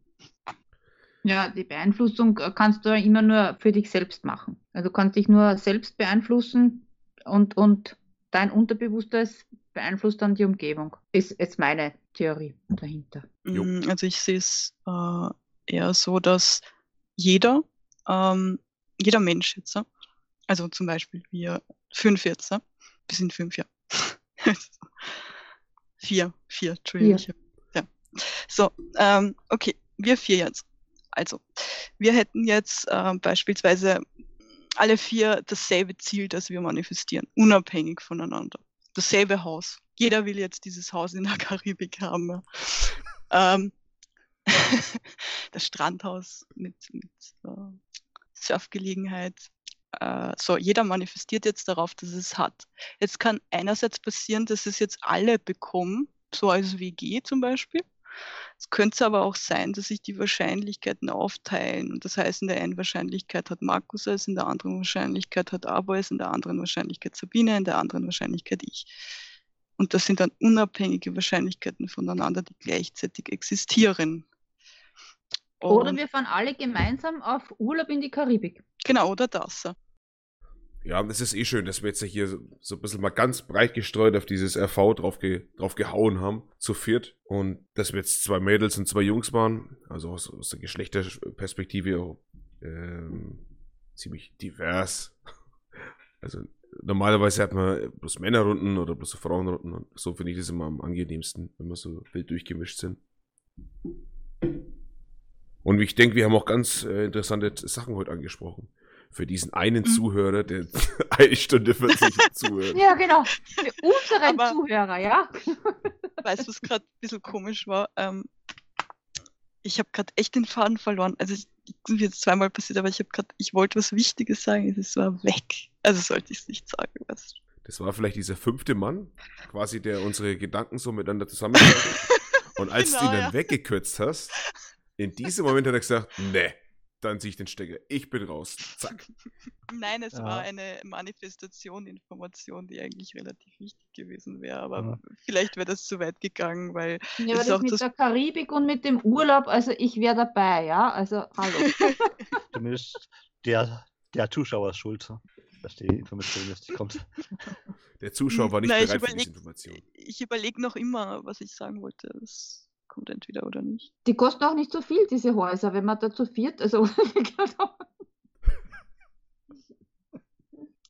Ja, die Beeinflussung äh, kannst du ja immer nur für dich selbst machen. Also du kannst dich nur selbst beeinflussen und, und dein Unterbewusstes beeinflusst dann die Umgebung. Ist jetzt meine Theorie dahinter. Mm, also ich sehe es äh, eher so, dass jeder, ähm, jeder Mensch jetzt, also zum Beispiel wir fünf jetzt, wir sind fünf, ja. vier, vier, Entschuldigung. Vier. Ja. So, ähm, okay, wir vier jetzt. Also, wir hätten jetzt äh, beispielsweise alle vier dasselbe Ziel, das wir manifestieren, unabhängig voneinander. Dasselbe Haus. Jeder will jetzt dieses Haus in der Karibik haben. Ähm, das Strandhaus mit, mit uh, Surfgelegenheit. Uh, so, jeder manifestiert jetzt darauf, dass es hat. Jetzt kann einerseits passieren, dass es jetzt alle bekommen, so als WG zum Beispiel. Es könnte aber auch sein, dass sich die Wahrscheinlichkeiten aufteilen. Und das heißt, in der einen Wahrscheinlichkeit hat Markus es, in der anderen Wahrscheinlichkeit hat Abo es, in der anderen Wahrscheinlichkeit Sabine, in der anderen Wahrscheinlichkeit ich. Und das sind dann unabhängige Wahrscheinlichkeiten voneinander, die gleichzeitig existieren. Und oder wir fahren alle gemeinsam auf Urlaub in die Karibik. Genau, oder das. Ja, das ist eh schön, dass wir jetzt hier so, so ein bisschen mal ganz breit gestreut auf dieses RV drauf, ge, drauf gehauen haben, zu viert. Und dass wir jetzt zwei Mädels und zwei Jungs waren, also aus, aus der Geschlechterperspektive auch, ähm, ziemlich divers. Also normalerweise hat man bloß Männerrunden oder bloß Frauenrunden und so finde ich das immer am angenehmsten, wenn wir so wild durchgemischt sind. Und ich denke, wir haben auch ganz äh, interessante Sachen heute angesprochen für diesen einen mhm. Zuhörer, der eine Stunde 40 zuhört. Ja, genau. Für unseren Aber, Zuhörer, ja. Weißt du, was gerade ein bisschen komisch war? Ähm, ich habe gerade echt den Faden verloren. Also, es ist jetzt zweimal passiert, aber ich habe gerade, ich wollte was Wichtiges sagen, es war weg. Also sollte ich es nicht sagen. Was. Das war vielleicht dieser fünfte Mann, quasi, der unsere Gedanken so miteinander zusammenfasst. Und als genau, du ihn dann ja. weggekürzt hast, in diesem Moment hat er gesagt, ne, dann ziehe ich den Stecker. Ich bin raus. Zack. Nein, es ja. war eine Manifestation, Information, die eigentlich relativ wichtig gewesen wäre. Aber ja. vielleicht wäre das zu weit gegangen, weil. Ja, aber das mit das der Karibik und mit dem Urlaub, also ich wäre dabei, ja. Also hallo. Zumindest der, der Zuschauer ist schuld, dass die Information jetzt nicht kommt. Der Zuschauer war nicht Nein, bereit für diese Information. Ich überlege noch immer, was ich sagen wollte. Das kommt entweder oder nicht. Die kosten auch nicht so viel, diese Häuser, wenn man da zu viert, also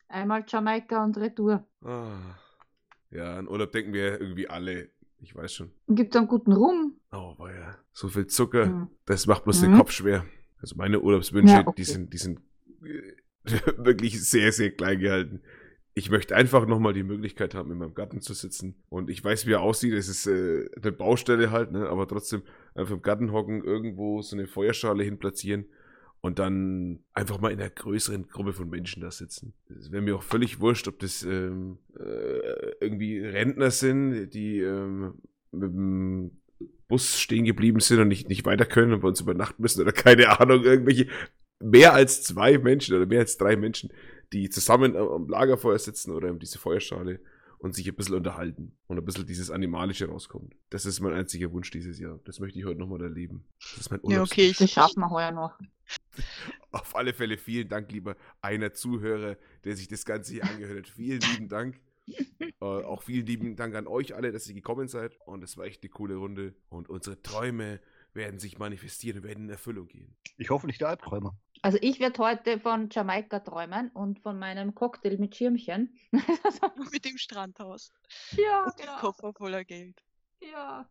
einmal Jamaika und Retour. Ah. Ja, an Urlaub denken wir irgendwie alle. Ich weiß schon. Gibt es einen guten Rum? Oh, ja. So viel Zucker, mhm. das macht bloß mhm. den Kopf schwer. Also meine Urlaubswünsche, ja, okay. die sind, die sind wirklich sehr, sehr klein gehalten ich möchte einfach nochmal die Möglichkeit haben, in meinem Garten zu sitzen. Und ich weiß, wie er aussieht. Es ist äh, eine Baustelle halt, ne? aber trotzdem einfach im Garten hocken, irgendwo so eine Feuerschale hin platzieren und dann einfach mal in einer größeren Gruppe von Menschen da sitzen. Es wäre mir auch völlig wurscht, ob das ähm, äh, irgendwie Rentner sind, die ähm, mit dem Bus stehen geblieben sind und nicht, nicht weiter können und bei uns übernachten müssen oder keine Ahnung, irgendwelche mehr als zwei Menschen oder mehr als drei Menschen die zusammen am Lagerfeuer sitzen oder in diese Feuerschale und sich ein bisschen unterhalten und ein bisschen dieses Animalische rauskommt. Das ist mein einziger Wunsch dieses Jahr. Das möchte ich heute nochmal erleben. Das ist mein Ja, okay, das schaffen wir heuer noch. Auf alle Fälle vielen Dank, lieber einer Zuhörer, der sich das Ganze hier angehört hat. Vielen lieben Dank. äh, auch vielen lieben Dank an euch alle, dass ihr gekommen seid. Und es war echt eine coole Runde. Und unsere Träume werden sich manifestieren und werden in Erfüllung gehen. Ich hoffe nicht der Albträumer. Also ich werde heute von Jamaika träumen und von meinem Cocktail mit Schirmchen. Mit dem Strandhaus. ja, Und dem ja, Koffer voller Geld. ja.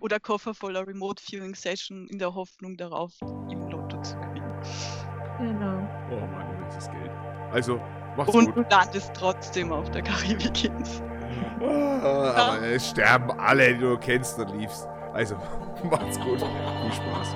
Oder Koffer voller Remote Viewing Session in der Hoffnung darauf, im Lotto zu gewinnen. Genau. Oh Mann, das Geld. Also, macht's Und gut. du landest trotzdem auf der Karibikinsel. Ah, aber es sterben alle, die du kennst und liebst. Also, macht's gut. Viel Spaß.